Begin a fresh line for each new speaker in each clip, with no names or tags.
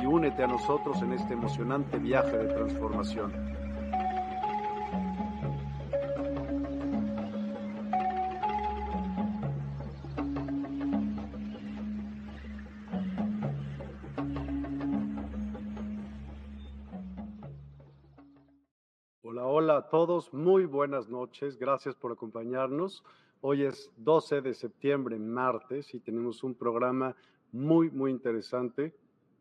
y únete a nosotros en este emocionante viaje de transformación. a todos, muy buenas noches, gracias por acompañarnos. Hoy es 12 de septiembre, martes, y tenemos un programa muy, muy interesante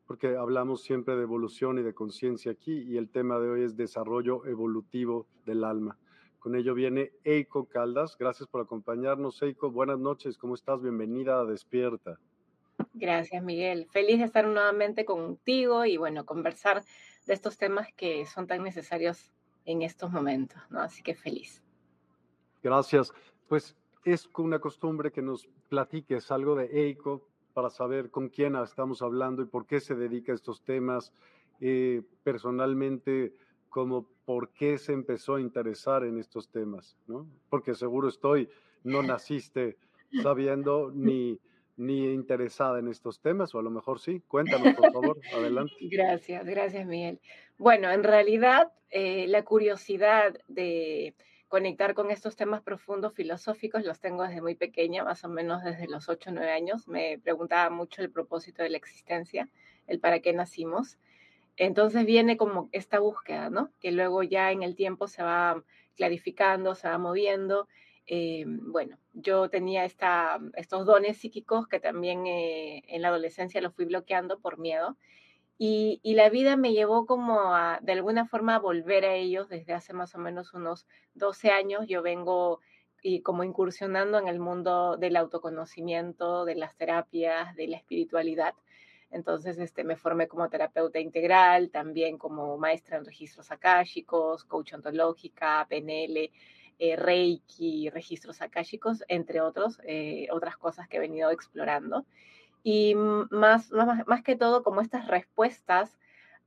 porque hablamos siempre de evolución y de conciencia aquí y el tema de hoy es desarrollo evolutivo del alma. Con ello viene Eiko Caldas. Gracias por acompañarnos, Eiko. Buenas noches, ¿cómo estás? Bienvenida a Despierta.
Gracias, Miguel. Feliz de estar nuevamente contigo y bueno, conversar de estos temas que son tan necesarios en estos momentos, ¿no? Así que feliz.
Gracias. Pues es una costumbre que nos platiques algo de EICO para saber con quién estamos hablando y por qué se dedica a estos temas. Eh, personalmente, como por qué se empezó a interesar en estos temas, ¿no? Porque seguro estoy, no naciste sabiendo ni ni interesada en estos temas, o a lo mejor sí. Cuéntanos, por favor, adelante.
Gracias, gracias, Miguel. Bueno, en realidad, eh, la curiosidad de conectar con estos temas profundos filosóficos los tengo desde muy pequeña, más o menos desde los 8 o 9 años. Me preguntaba mucho el propósito de la existencia, el para qué nacimos. Entonces viene como esta búsqueda, ¿no? Que luego ya en el tiempo se va clarificando, se va moviendo eh, bueno, yo tenía esta, estos dones psíquicos que también eh, en la adolescencia los fui bloqueando por miedo. Y, la vida me llevó como a, de alguna forma, a volver a ellos desde hace más o menos unos 12 años. Yo vengo y como incursionando en el mundo del autoconocimiento, de las terapias, de la espiritualidad. Entonces, este, me formé como terapeuta integral, también como maestra en registros akáshicos, coach ontológica, PNL, eh, Reiki, registros akáshicos, entre otros, eh, otras cosas que he venido explorando. Y más, más, más que todo, como estas respuestas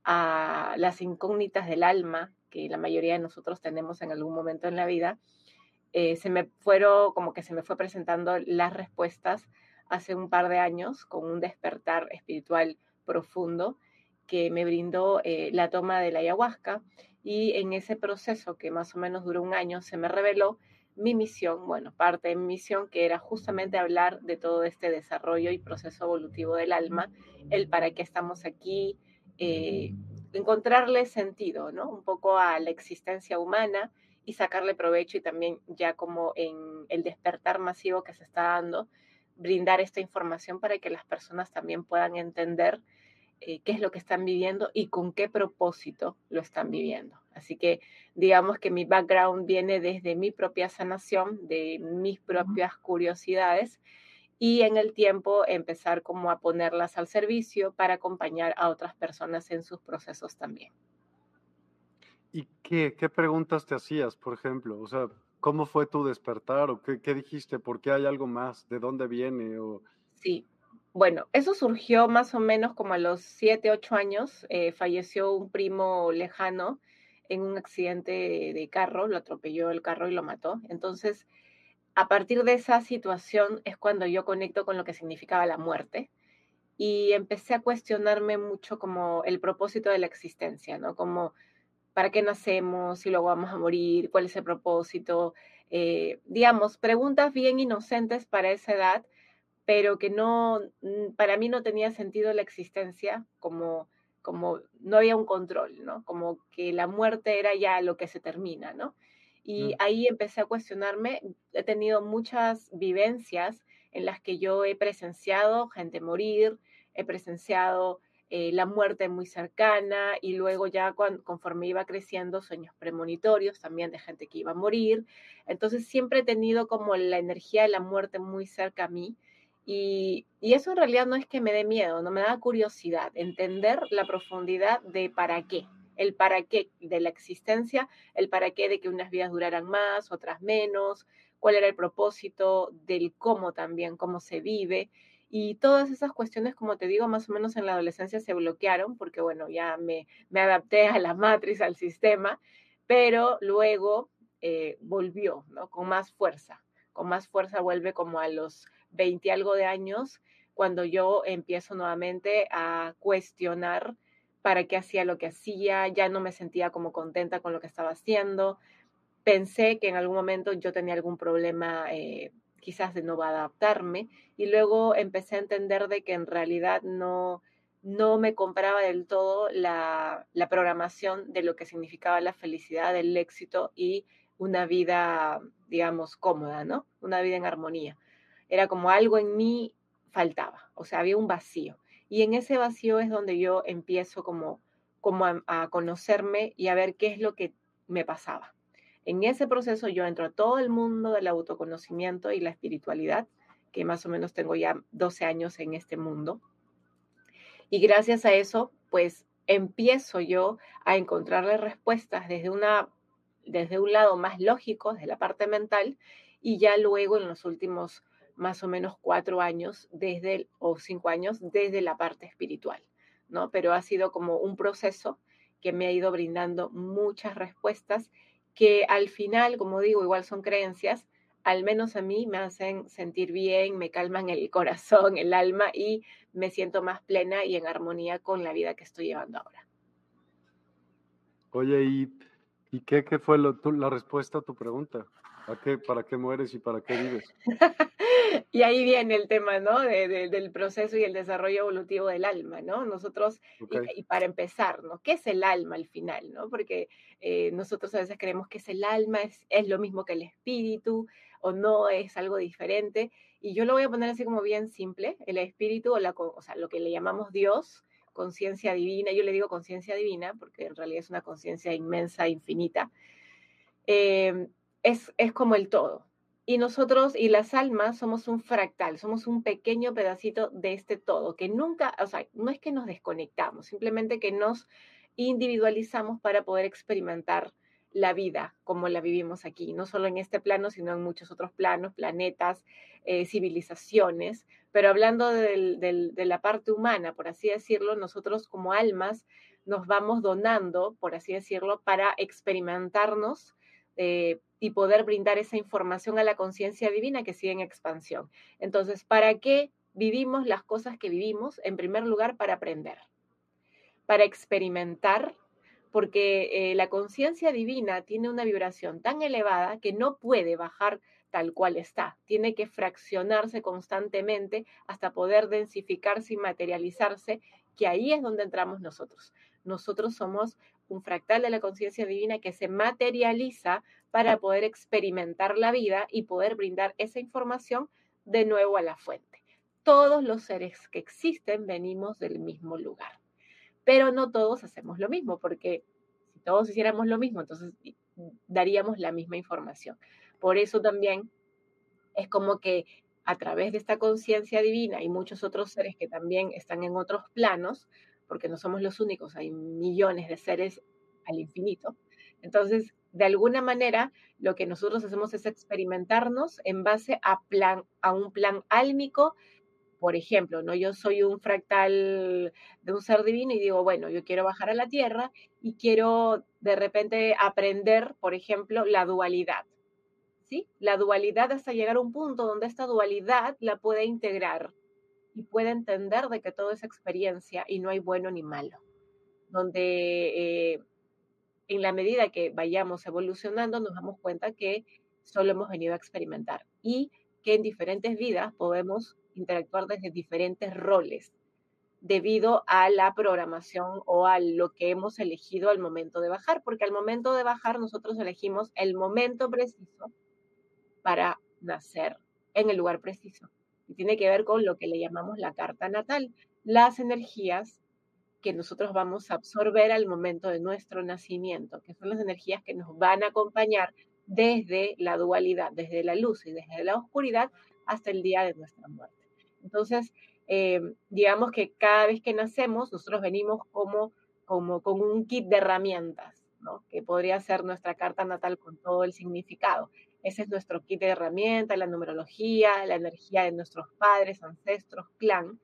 a las incógnitas del alma que la mayoría de nosotros tenemos en algún momento en la vida, eh, se me fueron, como que se me fue presentando las respuestas hace un par de años con un despertar espiritual profundo que me brindó la toma de la ayahuasca y en ese proceso que más o menos duró un año se me reveló mi misión, bueno, parte de mi misión que era justamente hablar de todo este desarrollo y proceso evolutivo del alma, el para qué estamos aquí, eh, encontrarle sentido, ¿no? Un poco a la existencia humana y sacarle provecho y también ya como en el despertar masivo que se está dando, brindar esta información para que las personas también puedan entender eh, qué es lo que están viviendo y con qué propósito lo están viviendo. Así que digamos que mi background viene desde mi propia sanación, de mis propias curiosidades y en el tiempo empezar como a ponerlas al servicio para acompañar a otras personas en sus procesos también.
¿Y qué, qué preguntas te hacías, por ejemplo? O sea, ¿cómo fue tu despertar o qué, qué dijiste? ¿Por qué hay algo más? ¿De dónde viene? O...
Sí, bueno, eso surgió más o menos como a los 7, 8 años. Eh, falleció un primo lejano en un accidente de carro, lo atropelló el carro y lo mató. Entonces, a partir de esa situación es cuando yo conecto con lo que significaba la muerte y empecé a cuestionarme mucho como el propósito de la existencia, ¿no? Como, ¿para qué nacemos? Si luego vamos a morir, ¿cuál es el propósito? Eh, digamos, preguntas bien inocentes para esa edad pero que no, mm, para mí no tenía sentido la existencia como, como no había un control, ¿no? Como que la muerte era ya lo que se termina, ¿no? Y ahí empecé a cuestionarme, he tenido muchas vivencias en las que yo he presenciado gente morir, he presenciado eh, la muerte muy cercana y luego ya conforme iba creciendo sueños premonitorios también de gente que iba a morir. Entonces siempre he tenido como la energía de la muerte muy cerca a mí y, eso en realidad no es que me dé miedo, no me da curiosidad, entender la profundidad de para qué, el para qué de la existencia, el para qué de que unas vidas duraran más, otras menos, cuál era el propósito del cómo también, cómo se vive. Y todas esas cuestiones, como te digo, más o menos en la adolescencia se bloquearon porque, bueno, ya me, me adapté a la matriz, al sistema, pero luego eh, volvió, ¿no? Con más fuerza, con más fuerza vuelve como a los 20 algo de años, cuando yo empiezo nuevamente a cuestionar para qué hacía lo que hacía, ya no me sentía como contenta con lo que estaba haciendo. Pensé que en algún momento yo tenía algún problema eh, quizás de no adaptarme y luego empecé a entender de que en realidad no, no me compraba del todo la, la programación de lo que significaba la felicidad, el éxito y una vida, digamos, cómoda, ¿no? Una vida en armonía era como algo en mí faltaba, o sea, había un vacío. Y en ese vacío es donde yo empiezo como, como a, conocerme y a ver qué es lo que me pasaba. En ese proceso yo entro a todo el mundo del autoconocimiento y la espiritualidad, que más o menos tengo ya 12 años en este mundo. Y gracias a eso, pues empiezo yo a encontrarle respuestas desde, una, desde un lado más lógico, desde la parte mental, y ya luego en los últimos más o menos cuatro años desde, o cinco años desde la parte espiritual, ¿no? Pero ha sido como un proceso que me ha ido brindando muchas respuestas que al final, como digo, igual son creencias, al menos a mí me hacen sentir bien, me calman el corazón, el alma y me siento más plena y en armonía con la vida que estoy llevando ahora.
Oye, ¿y, y qué, qué fue la respuesta a tu pregunta? qué, ¿Para qué mueres y para qué vives?
y ahí viene el tema, ¿no? del proceso y el desarrollo evolutivo del alma, ¿no? Nosotros, y, para empezar, ¿no? ¿Qué es el alma al final, ¿no? Porque eh, nosotros a veces creemos que es el alma, es, es lo mismo que el espíritu, o no es algo diferente. Y yo lo voy a poner así como bien simple, el espíritu, o, la, o sea, lo que le llamamos Dios, conciencia divina, yo le digo conciencia divina porque en realidad es una conciencia inmensa, infinita. Eh, es, como el todo. Y nosotros y las almas somos un fractal, somos un pequeño pedacito de este todo, que nunca, o sea, no es que nos desconectamos, simplemente que nos individualizamos para poder experimentar la vida como la vivimos aquí, no solo en este plano, sino en muchos otros planos, planetas, eh, civilizaciones. Pero hablando de la parte humana, por así decirlo, nosotros como almas nos vamos donando, por así decirlo, para experimentarnos eh, y poder brindar esa información a la conciencia divina que sigue en expansión. Entonces, ¿para qué vivimos las cosas que vivimos? En primer lugar, para aprender, para experimentar, porque eh, la conciencia divina tiene una vibración tan elevada que no puede bajar tal cual está. Tiene que fraccionarse constantemente hasta poder densificarse y materializarse, que ahí es donde entramos nosotros. Nosotros somos un fractal de la conciencia divina que se materializa para poder experimentar la vida y poder brindar esa información de nuevo a la fuente. Todos los seres que existen venimos del mismo lugar. pero no todos hacemos lo mismo, porque si todos hiciéramos lo mismo, entonces daríamos la misma información. Por eso también es como que a través de esta conciencia divina y muchos otros seres que también están en otros planos, porque no somos los únicos, hay millones de seres al infinito. Entonces, de alguna manera, lo que nosotros hacemos es experimentarnos en base a, a un plan álmico. Por ejemplo, ¿no? yo soy un fractal de un ser divino y digo, bueno, yo quiero bajar a la Tierra y quiero de repente aprender, por ejemplo, la dualidad. ¿sí? La dualidad hasta llegar a un punto donde esta dualidad la puede integrar y puede entender de que todo es experiencia y no hay bueno ni malo. Donde eh, en la medida que vayamos evolucionando nos damos cuenta que solo hemos venido a experimentar y que en diferentes vidas podemos interactuar desde diferentes roles debido a la programación o a lo que hemos elegido al momento de bajar, porque al momento de bajar nosotros elegimos el momento preciso para nacer en el lugar preciso. Tiene que ver con lo que le llamamos la carta natal, las energías que nosotros vamos a absorber al momento de nuestro nacimiento, que son las energías que nos van a acompañar desde la dualidad, desde la luz y desde la oscuridad hasta el día de nuestra muerte. Entonces, eh, digamos que cada vez que nacemos, nosotros venimos como, como con un kit de herramientas, ¿no? que podría ser nuestra carta natal con todo el significado. Ese es nuestro kit de herramientas, la numerología, la energía de nuestros padres, ancestros, clan.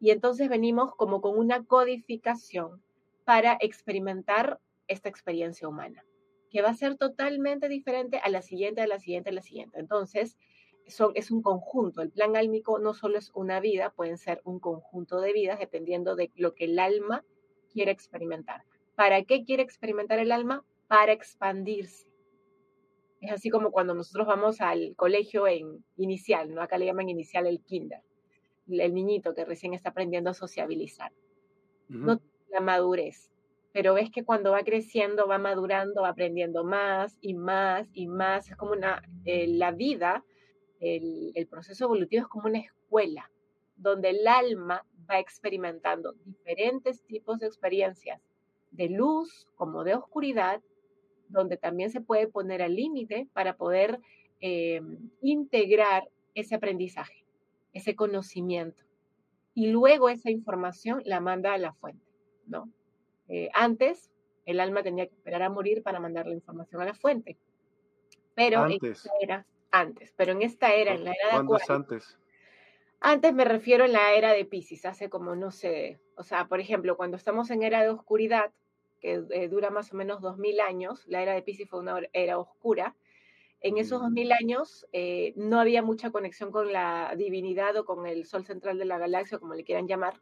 Y entonces venimos como con una codificación para experimentar esta experiencia humana, que va a ser totalmente diferente a la siguiente, a la siguiente, a la siguiente. Entonces, es un conjunto. El plan álmico no solo es una vida, pueden ser un conjunto de vidas dependiendo de lo que el alma quiere experimentar. ¿Para qué quiere experimentar el alma? Para expandirse. Es así como cuando nosotros vamos al colegio en inicial, ¿no? Acá le llaman inicial el kinder el niñito que recién está aprendiendo a sociabilizar. No la madurez, pero ves que cuando va creciendo, va madurando, va aprendiendo más y más y más. Es como una, eh, la vida, el, el proceso evolutivo es como una escuela donde el alma va experimentando diferentes tipos de experiencias, de luz como de oscuridad, donde también se puede poner al límite para poder eh, integrar ese aprendizaje ese conocimiento. Y luego esa información la manda a la fuente, ¿no? Eh, antes, el alma tenía que esperar a morir para mandar la información a la fuente. Pero antes. en esta era, antes, pero en esta era, en la era de
¿Cuándo es antes?
Antes me refiero en la era de Pisces, hace como, no sé, o sea, por ejemplo, cuando estamos en era de oscuridad, que eh, dura más o menos dos mil años, la era de Pisces fue una era oscura, en esos 2000 años eh, no había mucha conexión con la divinidad o con el sol central de la galaxia, como le quieran llamar.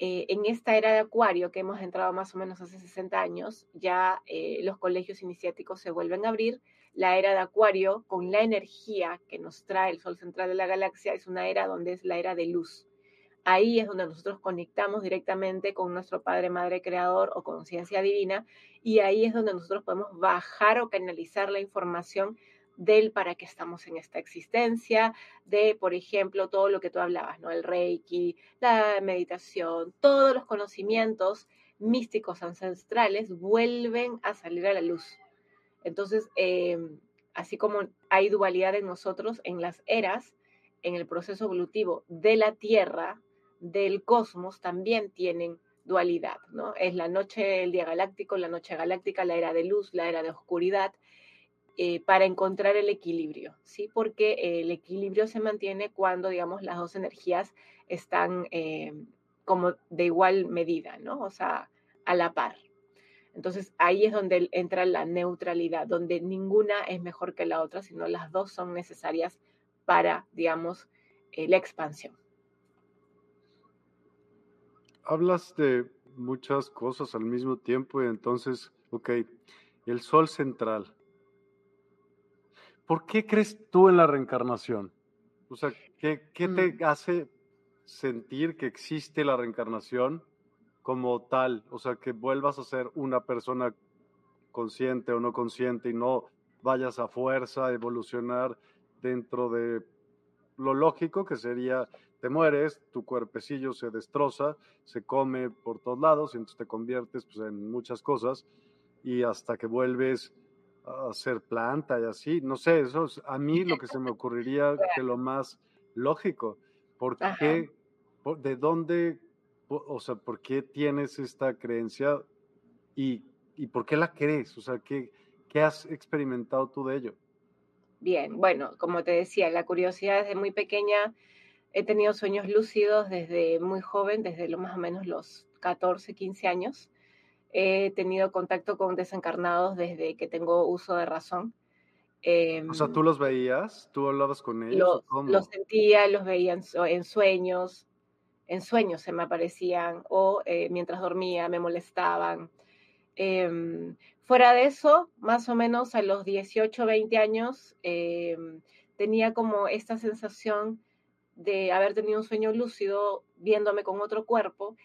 Eh, en esta era de Acuario, que hemos entrado más o menos hace 60 años, ya eh, los colegios iniciáticos se vuelven a abrir. La era de Acuario, con la energía que nos trae el sol central de la galaxia, es una era donde es la era de luz. Ahí es donde nosotros conectamos directamente con nuestro Padre, Madre, Creador o conciencia divina y ahí es donde nosotros podemos bajar o canalizar la información del para qué estamos en esta existencia, de, por ejemplo, todo lo que tú hablabas, ¿no? El reiki, la meditación, todos los conocimientos místicos ancestrales vuelven a salir a la luz. Entonces, em, así como hay dualidad en nosotros, en las eras, en el proceso evolutivo de la Tierra, del cosmos también tienen dualidad, ¿no? Es la noche, el día galáctico, la noche galáctica, la era de luz, la era de oscuridad, eh, para encontrar el equilibrio, ¿sí? Porque el equilibrio se mantiene cuando, digamos, las dos energías están eh, como de igual medida, ¿no? O sea, a la par. Entonces ahí es donde entra la neutralidad, donde ninguna es mejor que la otra, sino las dos son necesarias para, digamos, eh, la expansión
hablas de muchas cosas al mismo tiempo y entonces, ok, el sol central. ¿Por qué crees tú en la reencarnación? O sea, ¿qué, te mm. hace sentir que existe la reencarnación como tal? O sea, que vuelvas a ser una persona consciente o no consciente y no vayas a fuerza a evolucionar dentro de lo lógico que sería, te mueres, tu cuerpecillo se destroza, se come por todos lados, y entonces te conviertes pues, en muchas cosas y hasta que vuelves a ser planta y así, no sé, eso es a mí lo que se me ocurriría que lo más lógico. ¿Por qué? ¿De dónde? O sea, ¿por qué tienes esta creencia y, y por qué la crees? O sea, ¿qué, ¿qué has experimentado tú de ello?
Bien, bueno, como te decía, la curiosidad desde muy pequeña, he tenido sueños lúcidos desde muy joven, desde lo más o menos los 14, 15 años. He tenido contacto con desencarnados desde que tengo uso de razón.
o sea, ¿tú los veías? ¿Tú hablabas con
ellos? Los, sentía, los veía en, sueños, en sueños se me aparecían o eh, mientras dormía me molestaban. Em, fuera de eso, más o menos a los 18, 20 años, em, tenía como esta sensación de haber tenido un sueño lúcido viéndome con otro cuerpo.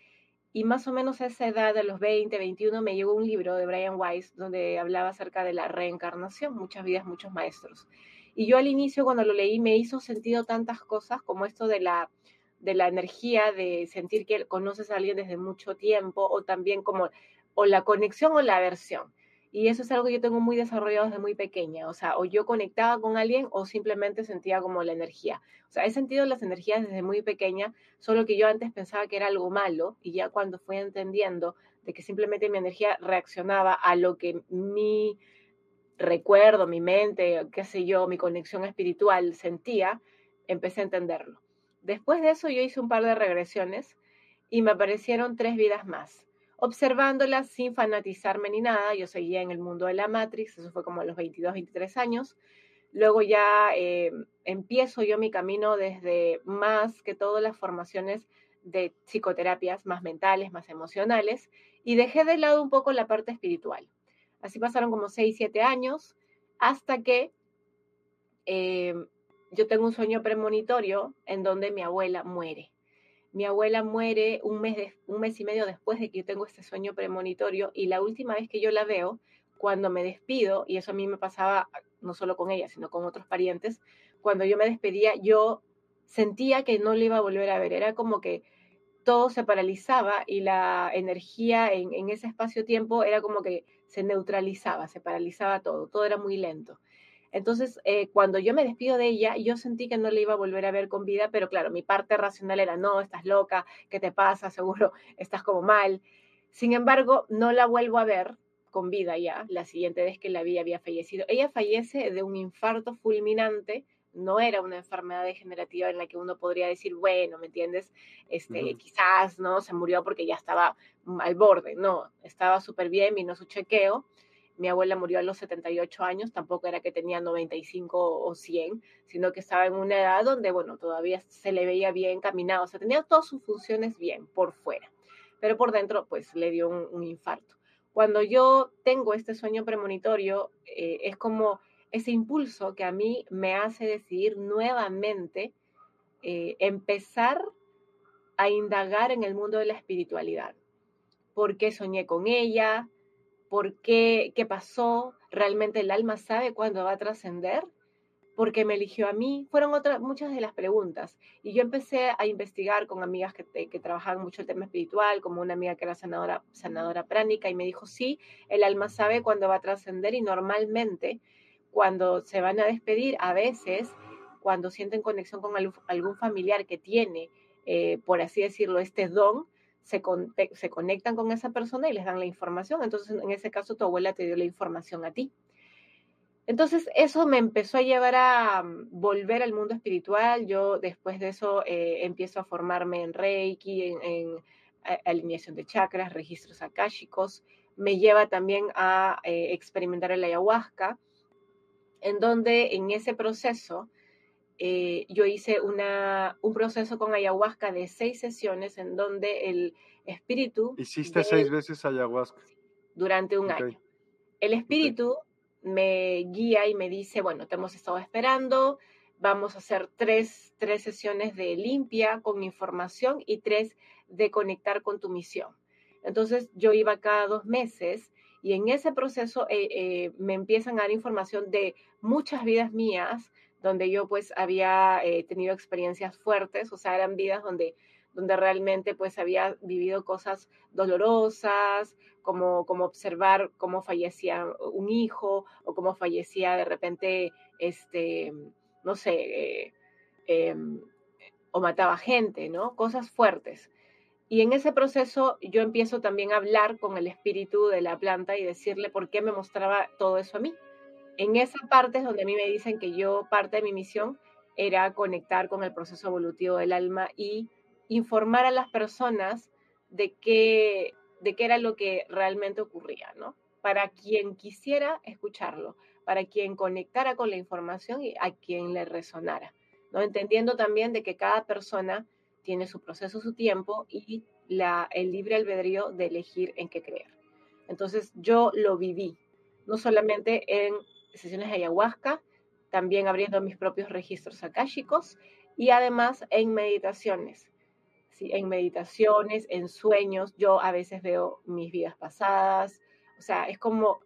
Y más o menos a esa edad, a los 20, 21, me llegó un libro de Brian Weiss donde hablaba acerca de la reencarnación, muchas vidas, muchos maestros. Y yo al inicio cuando lo leí me hizo sentido tantas cosas como esto de la, de la energía, de sentir que conoces a alguien desde mucho tiempo, o también como o la conexión o la aversión. Y eso es algo que yo tengo muy desarrollado desde muy pequeña. O sea, o yo conectaba con alguien o simplemente sentía como la energía. O sea, he sentido las energías desde muy pequeña, solo que yo antes pensaba que era algo malo y ya cuando fui entendiendo de que simplemente mi energía reaccionaba a lo que mi recuerdo, mi mente, qué sé yo, mi conexión espiritual sentía, empecé a entenderlo. Después de eso yo hice un par de regresiones y me aparecieron tres vidas más observándola sin fanatizarme ni nada. Yo seguía en el mundo de la Matrix, eso fue como a los 22, 23 años. Luego ya eh, empiezo yo mi camino desde más que todas las formaciones de psicoterapias más mentales, más emocionales, y dejé de lado un poco la parte espiritual. Así pasaron como 6, 7 años, hasta que eh, yo tengo un sueño premonitorio en donde mi abuela muere. Mi abuela muere un mes, un mes y medio después de que yo tengo este sueño premonitorio y la última vez que yo la veo, cuando me despido, y eso a mí me pasaba no solo con ella, sino con otros parientes, cuando yo me despedía, yo sentía que no le iba a volver a ver. Era como que todo se paralizaba y la energía en, en ese espacio-tiempo era como que se neutralizaba, se paralizaba todo, todo era muy lento. Entonces, eh, cuando yo me despido de ella, yo sentí que no le iba a volver a ver con vida, pero claro, mi parte racional era, no, estás loca, ¿qué te pasa? Seguro estás como mal. Sin embargo, no la vuelvo a ver con vida ya, la siguiente vez que la vi había fallecido. Ella fallece de un infarto fulminante, no era una enfermedad degenerativa en la que uno podría decir, bueno, ¿me entiendes? Este, Quizás, ¿no? Se murió porque ya estaba al borde, no, estaba súper bien, vino su chequeo mi abuela murió a los 78 años, tampoco era que tenía 95 o 100, sino que estaba en una edad donde, bueno, todavía se le veía bien caminado, o sea, tenía todas sus funciones bien por fuera, pero por dentro, pues le dio un, infarto. Cuando yo tengo este sueño premonitorio, eh, es como ese impulso que a mí me hace decidir nuevamente eh, empezar a indagar en el mundo de la espiritualidad. ¿Por qué soñé con ella? Por qué, qué pasó, realmente el alma sabe cuándo va a trascender, por qué me eligió a mí, fueron otras muchas de las preguntas. Y yo empecé a investigar con amigas que, que trabajaban mucho el tema espiritual, como una amiga que era sanadora, sanadora pránica, y me dijo, sí, el alma sabe cuándo va a trascender y normalmente cuando se van a despedir, a veces, cuando sienten conexión con algún familiar que tiene, eh, por así decirlo, este don, se, se conectan con esa persona y les dan la información. Entonces, en ese caso, tu abuela te dio la información a ti. Entonces, eso me empezó a llevar a mm, volver al mundo espiritual. Yo después de eso eh, empiezo a formarme en Reiki, en, alineación de chakras, registros akáshicos. Me lleva también a eh, experimentar el ayahuasca, en donde en ese proceso eh, yo hice una, un proceso con ayahuasca de seis sesiones en donde el espíritu...
Hiciste seis veces ayahuasca.
Durante un año. El espíritu me guía y me dice, bueno, te hemos estado esperando, vamos a hacer tres, tres sesiones de limpia con información y tres de conectar con tu misión. Entonces yo iba cada dos meses y en ese proceso eh, eh, me empiezan a dar información de muchas vidas mías, donde yo pues había eh, tenido experiencias fuertes, o sea, eran vidas donde, donde realmente pues había vivido cosas dolorosas, como, como observar cómo fallecía un hijo o cómo fallecía de repente, este, no sé, em, o mataba gente, ¿no? Cosas fuertes. Y en ese proceso yo empiezo también a hablar con el espíritu de la planta y decirle por qué me mostraba todo eso a mí. En esa parte es donde a mí me dicen que yo, parte de mi misión era conectar con el proceso evolutivo del alma y informar a las personas de qué, de qué era lo que realmente ocurría, ¿no? Para quien quisiera escucharlo, para quien conectara con la información y a quien le resonara, ¿no? Entendiendo también de que cada persona tiene su proceso, su tiempo y el libre albedrío de elegir en qué creer. Entonces yo lo viví, no solamente en sesiones de ayahuasca, también abriendo mis propios registros akáshicos y además en meditaciones. En meditaciones, en sueños, yo a veces veo mis vidas pasadas, o sea, es como,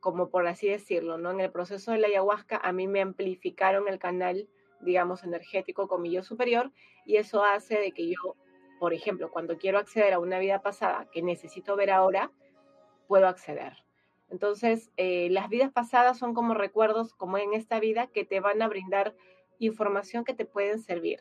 como por así decirlo, ¿no? En el proceso de la ayahuasca a mí me amplificaron el canal, digamos, energético con mi yo superior y eso hace de que yo, por ejemplo, cuando quiero acceder a una vida pasada que necesito ver ahora, puedo acceder. Entonces, eh, las vidas pasadas son como recuerdos, como en esta vida, que te van a brindar información que te pueden servir.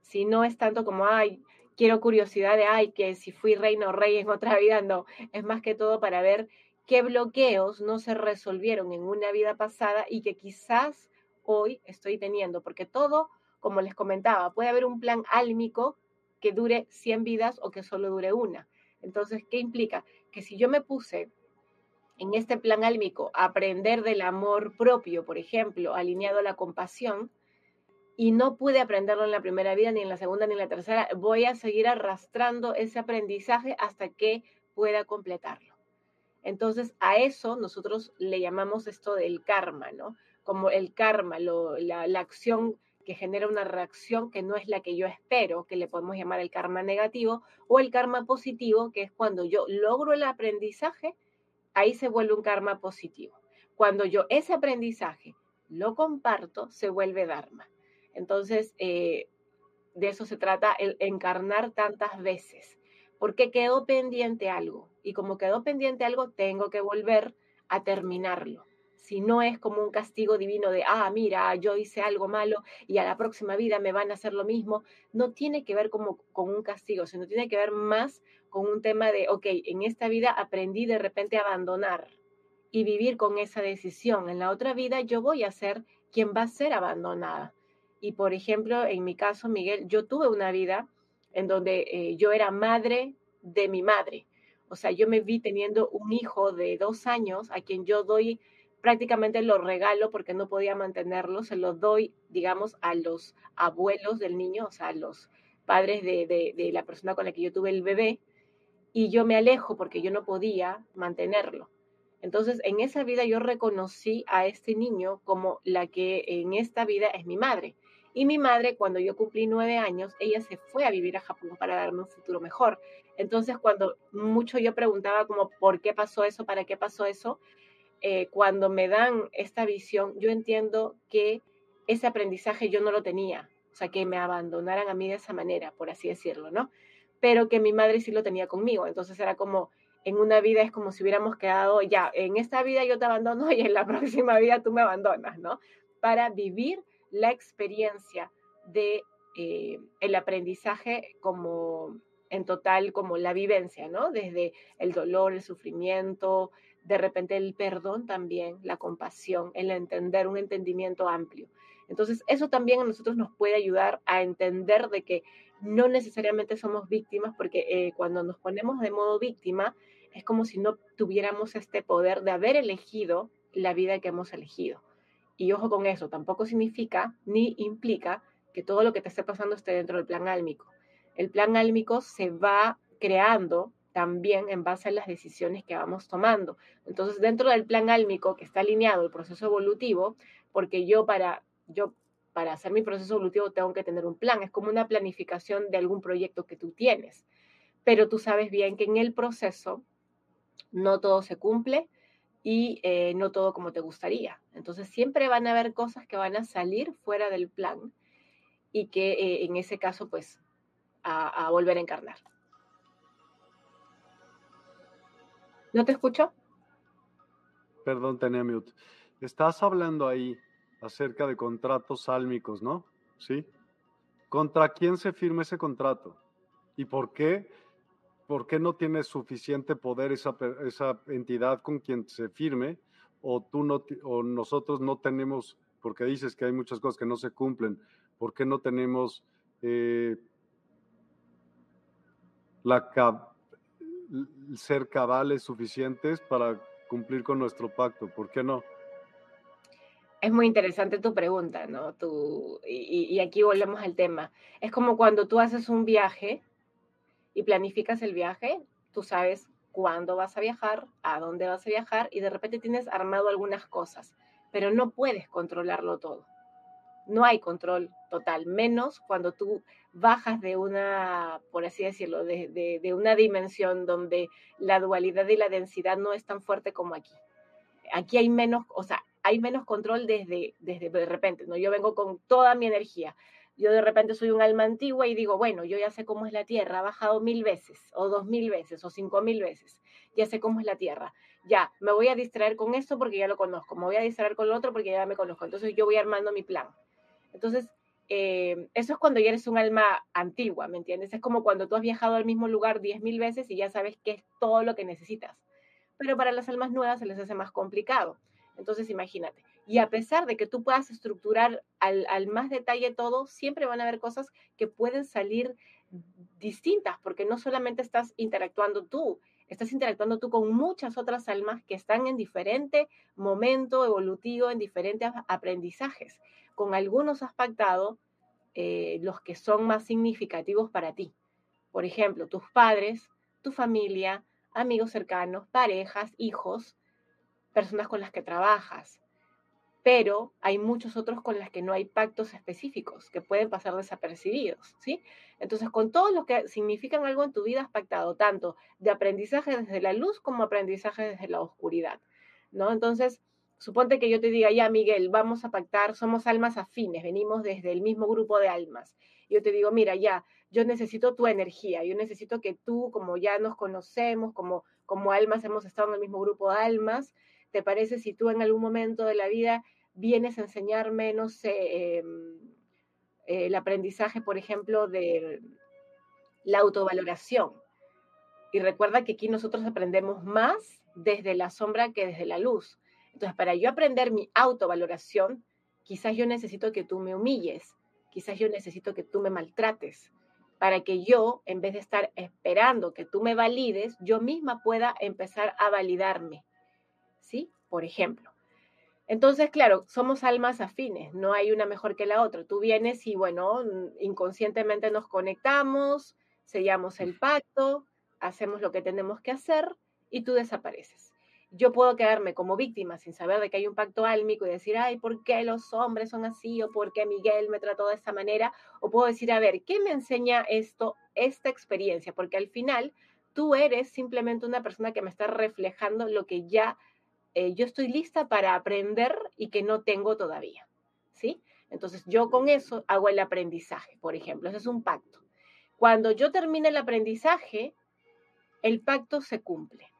Si no es tanto como, ay, quiero curiosidad de, ay, que si fui reina o rey en otra vida, no. Es más que todo para ver qué bloqueos no se resolvieron en una vida pasada y que quizás hoy estoy teniendo, porque todo, como les comentaba, puede haber un plan álmico que dure 100 vidas o que solo dure una. Entonces, ¿qué implica? Que si yo me puse en este plan álmico aprender del amor propio, por ejemplo, alineado a la compasión, y no pude aprenderlo en la primera vida, ni en la segunda, ni en la tercera, voy a seguir arrastrando ese aprendizaje hasta que pueda completarlo. Entonces, a eso nosotros le llamamos esto del karma, ¿no? Como el karma, la, la acción que genera una reacción que no es la que yo espero, que le podemos llamar el karma negativo, o el karma positivo, que es cuando yo logro el aprendizaje, ahí se vuelve un karma positivo. Cuando yo ese aprendizaje lo comparto, se vuelve dharma. Entonces, eh, de eso se trata el encarnar tantas veces, porque quedó pendiente algo y como quedó pendiente algo, tengo que volver a terminarlo. Si no es como un castigo divino de, ah, mira, yo hice algo malo y a la próxima vida me van a hacer lo mismo, no tiene que ver como con un castigo, sino tiene que ver más con un tema de, ok, en esta vida aprendí de repente a abandonar y vivir con esa decisión. En la otra vida yo voy a ser quien va a ser abandonada. Y por ejemplo, en mi caso, Miguel, yo tuve una vida en donde eh, yo era madre de mi madre. O sea, yo me vi teniendo un hijo de dos años a quien yo doy prácticamente lo regalo porque no podía mantenerlo, se lo doy, digamos, a los abuelos del niño, o sea, a los padres de, de la persona con la que yo tuve el bebé, y yo me alejo porque yo no podía mantenerlo. Entonces, en esa vida yo reconocí a este niño como la que en esta vida es mi madre. Y mi madre, cuando yo cumplí nueve años, ella se fue a vivir a Japón para darme un futuro mejor. Entonces, cuando mucho yo preguntaba como, ¿por qué pasó eso? ¿Para qué pasó eso? Eh, cuando me dan esta visión, yo entiendo que ese aprendizaje yo no lo tenía. O sea, que me abandonaran a mí de esa manera, por así decirlo, ¿no? Pero que mi madre sí lo tenía conmigo. Entonces era como, en una vida es como si hubiéramos quedado, ya, en esta vida yo te abandono y en la próxima vida tú me abandonas, ¿no? Para vivir la experiencia de eh, el aprendizaje como en total, como la vivencia, ¿no? Desde el dolor, el sufrimiento, de repente el perdón también, la compasión, el entender, un entendimiento amplio. Entonces, eso también a nosotros nos puede ayudar a entender de que no necesariamente somos víctimas, porque eh, cuando nos ponemos de modo víctima, es como si no tuviéramos este poder de haber elegido la vida que hemos elegido. Y ojo con eso, tampoco significa ni implica que todo lo que te esté pasando esté dentro del plan álmico. El plan álmico se va creando también en base a las decisiones que vamos tomando. Entonces, dentro del plan álmico que está alineado el proceso evolutivo, porque yo para yo para hacer mi proceso evolutivo tengo que tener un plan, es como una planificación de algún proyecto que tú tienes. Pero tú sabes bien que en el proceso no todo se cumple, y eh, no todo como te gustaría. Entonces siempre van a haber cosas que van a salir fuera del plan y que eh, en ese caso pues a, volver a encarnar. ¿No te escucho?
Perdón, tenía mute. Estás hablando ahí acerca de contratos sálmicos, ¿no? Sí. ¿Contra quién se firma ese contrato? ¿Y por qué? ¿Por qué no tiene suficiente poder esa, entidad con quien se firme? O tú no, o nosotros no tenemos, porque dices que hay muchas cosas que no se cumplen, ¿por qué no tenemos eh, la ser cabales suficientes para cumplir con nuestro pacto? ¿Por qué no?
Es muy interesante tu pregunta, ¿no? Tu, y, aquí volvemos al tema. Es como cuando tú haces un viaje y planificas el viaje, tú sabes cuándo vas a viajar, a dónde vas a viajar y de repente tienes armado algunas cosas, pero no puedes controlarlo todo. No hay control total, menos cuando tú bajas de una, por así decirlo, de, de una dimensión donde la dualidad y la densidad no es tan fuerte como aquí. Aquí hay menos, o sea, hay menos control desde, desde de repente, ¿no? Yo vengo con toda mi energía. Yo de repente soy un alma antigua y digo, bueno, yo ya sé cómo es la Tierra, ha bajado mil veces, o dos mil veces, o cinco mil veces, ya sé cómo es la Tierra. Ya, me voy a distraer con esto porque ya lo conozco, me voy a distraer con lo otro porque ya me conozco. Entonces yo voy armando mi plan. Entonces, eh, eso es cuando ya eres un alma antigua, ¿me entiendes? Es como cuando tú has viajado al mismo lugar diez mil veces y ya sabes qué es todo lo que necesitas. Pero para las almas nuevas se les hace más complicado. Entonces, imagínate. Y a pesar de que tú puedas estructurar al, más detalle todo, siempre van a haber cosas que pueden salir distintas, porque no solamente estás interactuando tú, estás interactuando tú con muchas otras almas que están en diferente momento evolutivo, en diferentes aprendizajes. Con algunos has pactado eh, los que son más significativos para ti. Por ejemplo, tus padres, tu familia, amigos cercanos, parejas, hijos, personas con las que trabajas, pero hay muchos otros con las que no hay pactos específicos que pueden pasar desapercibidos, ¿sí? Entonces, con todos los que significan algo en tu vida has pactado, tanto de aprendizaje desde la luz como aprendizaje desde la oscuridad, ¿no? Entonces, suponte que yo te diga, ya, Miguel, vamos a pactar, somos almas afines, venimos desde el mismo grupo de almas. Yo te digo, mira, ya, yo necesito tu energía, yo necesito que tú, como ya nos conocemos, como, como almas, hemos estado en el mismo grupo de almas, ¿Te parece si tú en algún momento de la vida vienes a enseñarme, no sé, em, el aprendizaje, por ejemplo, de la autovaloración? Y recuerda que aquí nosotros aprendemos más desde la sombra que desde la luz. Entonces, para yo aprender mi autovaloración, quizás yo necesito que tú me humilles, quizás yo necesito que tú me maltrates, para que yo, en vez de estar esperando que tú me valides, yo misma pueda empezar a validarme. ¿Sí? Por ejemplo. Entonces, claro, somos almas afines, no hay una mejor que la otra. Tú vienes y, bueno, inconscientemente nos conectamos, sellamos el pacto, hacemos lo que tenemos que hacer y tú desapareces. Yo puedo quedarme como víctima sin saber de que hay un pacto álmico y decir, ay, ¿por qué los hombres son así? ¿O por qué Miguel me trató de esta manera? O puedo decir, a ver, ¿qué me enseña esto, esta experiencia? Porque al final tú eres simplemente una persona que me está reflejando lo que ya eh, yo estoy lista para aprender y que no tengo todavía, ¿sí? Entonces yo con eso hago el aprendizaje, por ejemplo, ese es un pacto. Cuando yo termine el aprendizaje, el pacto se cumple.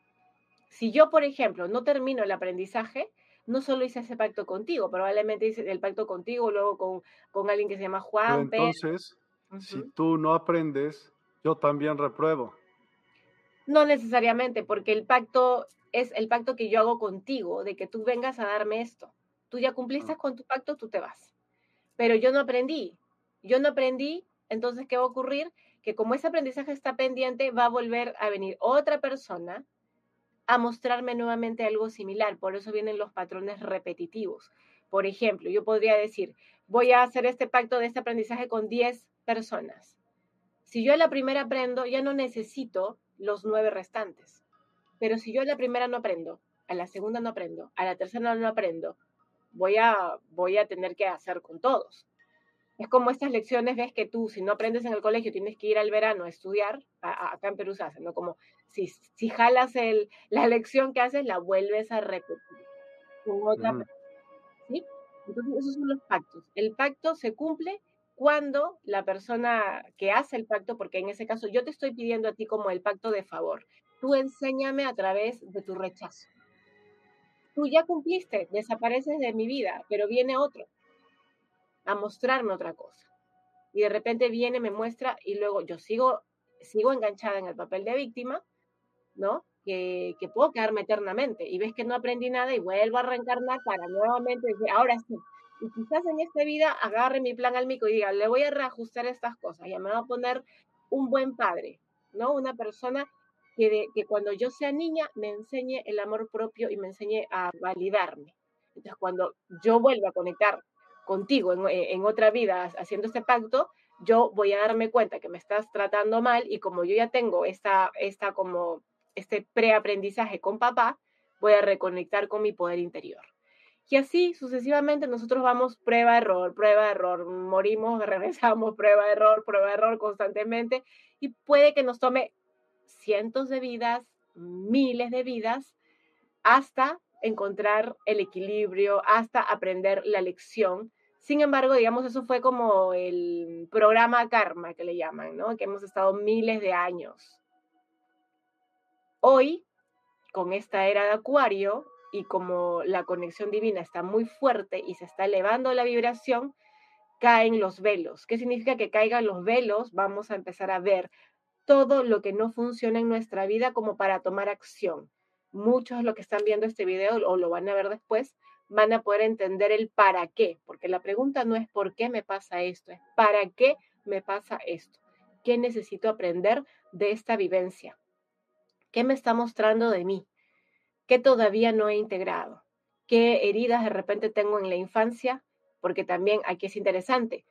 Si yo, por ejemplo, no termino el aprendizaje, no solo hice ese pacto contigo, probablemente hice el pacto contigo, luego con, con alguien que se llama Juan.
entonces, si tú no aprendes, yo también repruebo.
No necesariamente, porque el pacto es el pacto que yo hago contigo, de que tú vengas a darme esto. Tú ya cumpliste ah. con tu pacto, tú te vas. Pero yo no aprendí. Yo no aprendí, entonces, ¿qué va a ocurrir? Que como ese aprendizaje está pendiente, va a volver a venir otra persona a mostrarme nuevamente algo similar. Por eso vienen los patrones repetitivos. Por ejemplo, yo podría decir, voy a hacer este pacto de este aprendizaje con 10 personas. Si yo a la primera aprendo, ya no necesito los nueve restantes. Pero si yo a la primera no aprendo, a la segunda no aprendo, a la tercera no aprendo, voy a, voy a tener que hacer con todos. Es como estas lecciones, ves que tú, si no aprendes en el colegio, tienes que ir al verano a estudiar, acá en Perú se hace, ¿no? Como si, si jalas el, la lección que haces, la vuelves a repetir con otra ¿sí? Entonces, esos son los pactos. El pacto se cumple cuando la persona que hace el pacto, porque en ese caso yo te estoy pidiendo a ti como el pacto de favor, tú enséñame a través de tu rechazo. Tú ya cumpliste, desapareces de mi vida, pero viene otro a mostrarme otra cosa. Y de repente viene, me muestra y luego yo sigo, sigo enganchada en el papel de víctima, ¿no? Que, que puedo quedarme eternamente y ves que no aprendí nada y vuelvo a reencarnar para nuevamente decir, ahora sí. Y quizás en esta vida agarre mi plan al mico y diga, le voy a reajustar estas cosas, ya me va a poner un buen padre, ¿no? Una persona que, cuando yo sea niña me enseñe el amor propio y me enseñe a validarme. Entonces, cuando yo vuelva a conectar contigo eh, en, otra vida haciendo este pacto, yo voy a darme cuenta que me estás tratando mal y como yo ya tengo esta, esta como este preaprendizaje con papá, voy a reconectar con mi poder interior. Y así sucesivamente nosotros vamos prueba, error, prueba, error, morimos, regresamos, prueba, error, prueba, error constantemente y puede que nos tome cientos de vidas, miles de vidas, hasta encontrar el equilibrio, hasta aprender la lección sin embargo, digamos, eso fue como el programa karma que le llaman, ¿no? Que hemos estado miles de años. Hoy, con esta era de Acuario y como la conexión divina está muy fuerte y se está elevando la vibración, caen los velos. ¿Qué significa que caigan los velos? Vamos a empezar a ver todo lo que no funciona en nuestra vida como para tomar acción. Muchos de los que están viendo este video o lo van a ver después van a poder entender el para qué, porque la pregunta no es por qué me pasa esto, es para qué me pasa esto, qué necesito aprender de esta vivencia, qué me está mostrando de mí, qué todavía no he integrado, qué heridas de repente tengo en la infancia, porque también aquí es interesante,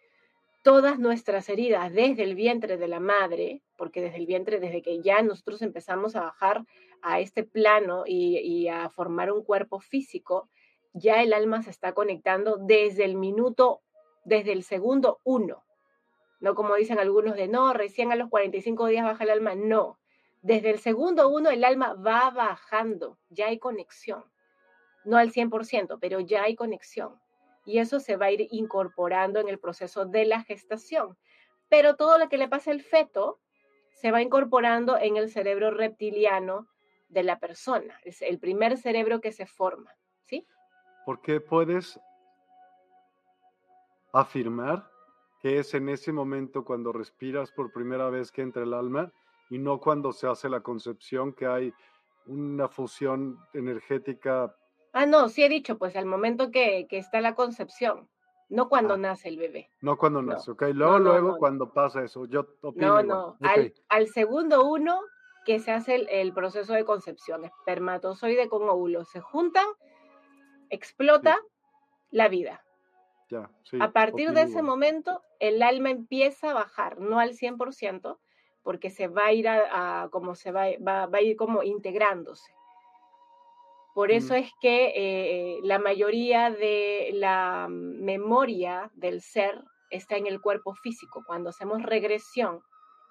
todas nuestras heridas desde el vientre de la madre, porque desde el vientre, desde que ya nosotros empezamos a bajar a este plano y, a formar un cuerpo físico, ya el alma se está conectando desde el minuto, desde el segundo uno. No como dicen algunos de no, recién a los 45 días baja el alma. No, desde el segundo uno el alma va bajando, ya hay conexión. No al 100%, pero ya hay conexión. Y eso se va a ir incorporando en el proceso de la gestación. Pero todo lo que le pasa al feto se va incorporando en el cerebro reptiliano de la persona. Es el primer cerebro que se forma, ¿sí?
porque puedes afirmar que es en ese momento cuando respiras por primera vez que entra el alma y no cuando se hace la concepción que hay una fusión energética.
Ah, no, sí he dicho, pues al momento que, está la concepción, no cuando ah. nace el bebé.
No cuando nace, ok. Luego, luego, cuando pasa eso, yo
opino. No, no, al, segundo uno que se hace el, el proceso de concepción, espermatozoide con óvulo, se juntan explota la vida. a partir de ese momento, el alma empieza a bajar, no al 100%, porque se va a ir a, como se va, va, a ir como integrándose. Por eso mm. es que eh, la mayoría de la memoria del ser está en el cuerpo físico. Cuando hacemos regresión,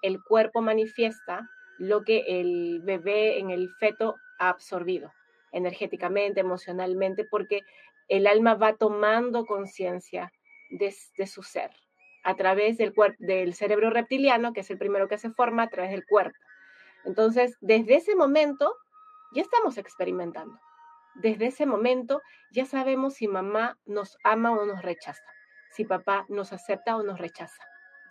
el cuerpo manifiesta lo que el bebé en el feto ha absorbido energéticamente, emocionalmente, porque el alma va tomando conciencia de, su ser a través del, del cerebro reptiliano, que es el primero que se forma a través del cuerpo. Entonces, desde ese momento, ya estamos experimentando. Desde ese momento ya sabemos si mamá nos ama o nos rechaza, si papá nos acepta o nos rechaza.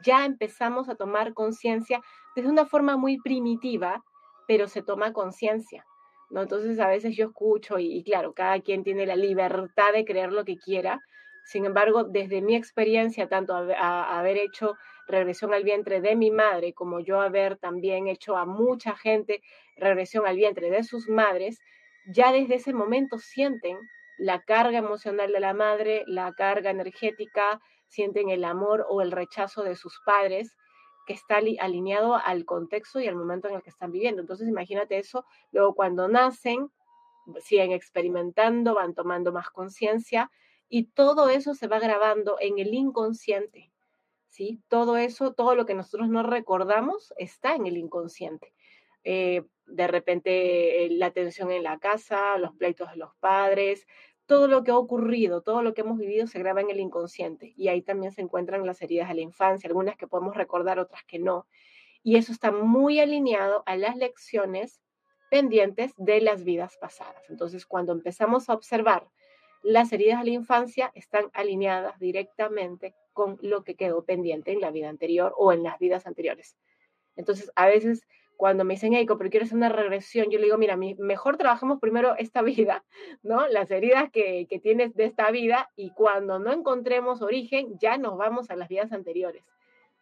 Ya empezamos a tomar conciencia desde una forma muy primitiva, pero se toma conciencia. ¿no? Entonces a veces yo escucho y, claro, cada quien tiene la libertad de creer lo que quiera. Sin embargo, desde mi experiencia, tanto a, haber hecho regresión al vientre de mi madre, como yo haber también hecho a mucha gente regresión al vientre de sus madres, ya desde ese momento sienten la carga emocional de la madre, la carga energética, sienten el amor o el rechazo de sus padres que está alineado al contexto y al momento en el que están viviendo. Entonces, imagínate eso, luego cuando nacen, siguen experimentando, van tomando más conciencia y todo eso se va grabando en el inconsciente. ¿sí? Todo eso, todo lo que nosotros no recordamos está en el inconsciente. Eh, de repente eh, la tensión en la casa, los pleitos de los padres, todo lo que ha ocurrido, todo lo que hemos vivido se graba en el inconsciente y ahí también se encuentran las heridas de la infancia, algunas que podemos recordar, otras que no. Y eso está muy alineado a las lecciones pendientes de las vidas pasadas. Entonces, cuando empezamos a observar las heridas de la infancia, están alineadas directamente con lo que quedó pendiente en la vida anterior o en las vidas anteriores. Entonces, a veces cuando me dicen, Eiko, pero quiero hacer una regresión, yo le digo, mira, mejor trabajamos primero esta vida, ¿no? Las heridas que, que tienes de esta vida y cuando no encontremos origen, ya nos vamos a las vidas anteriores.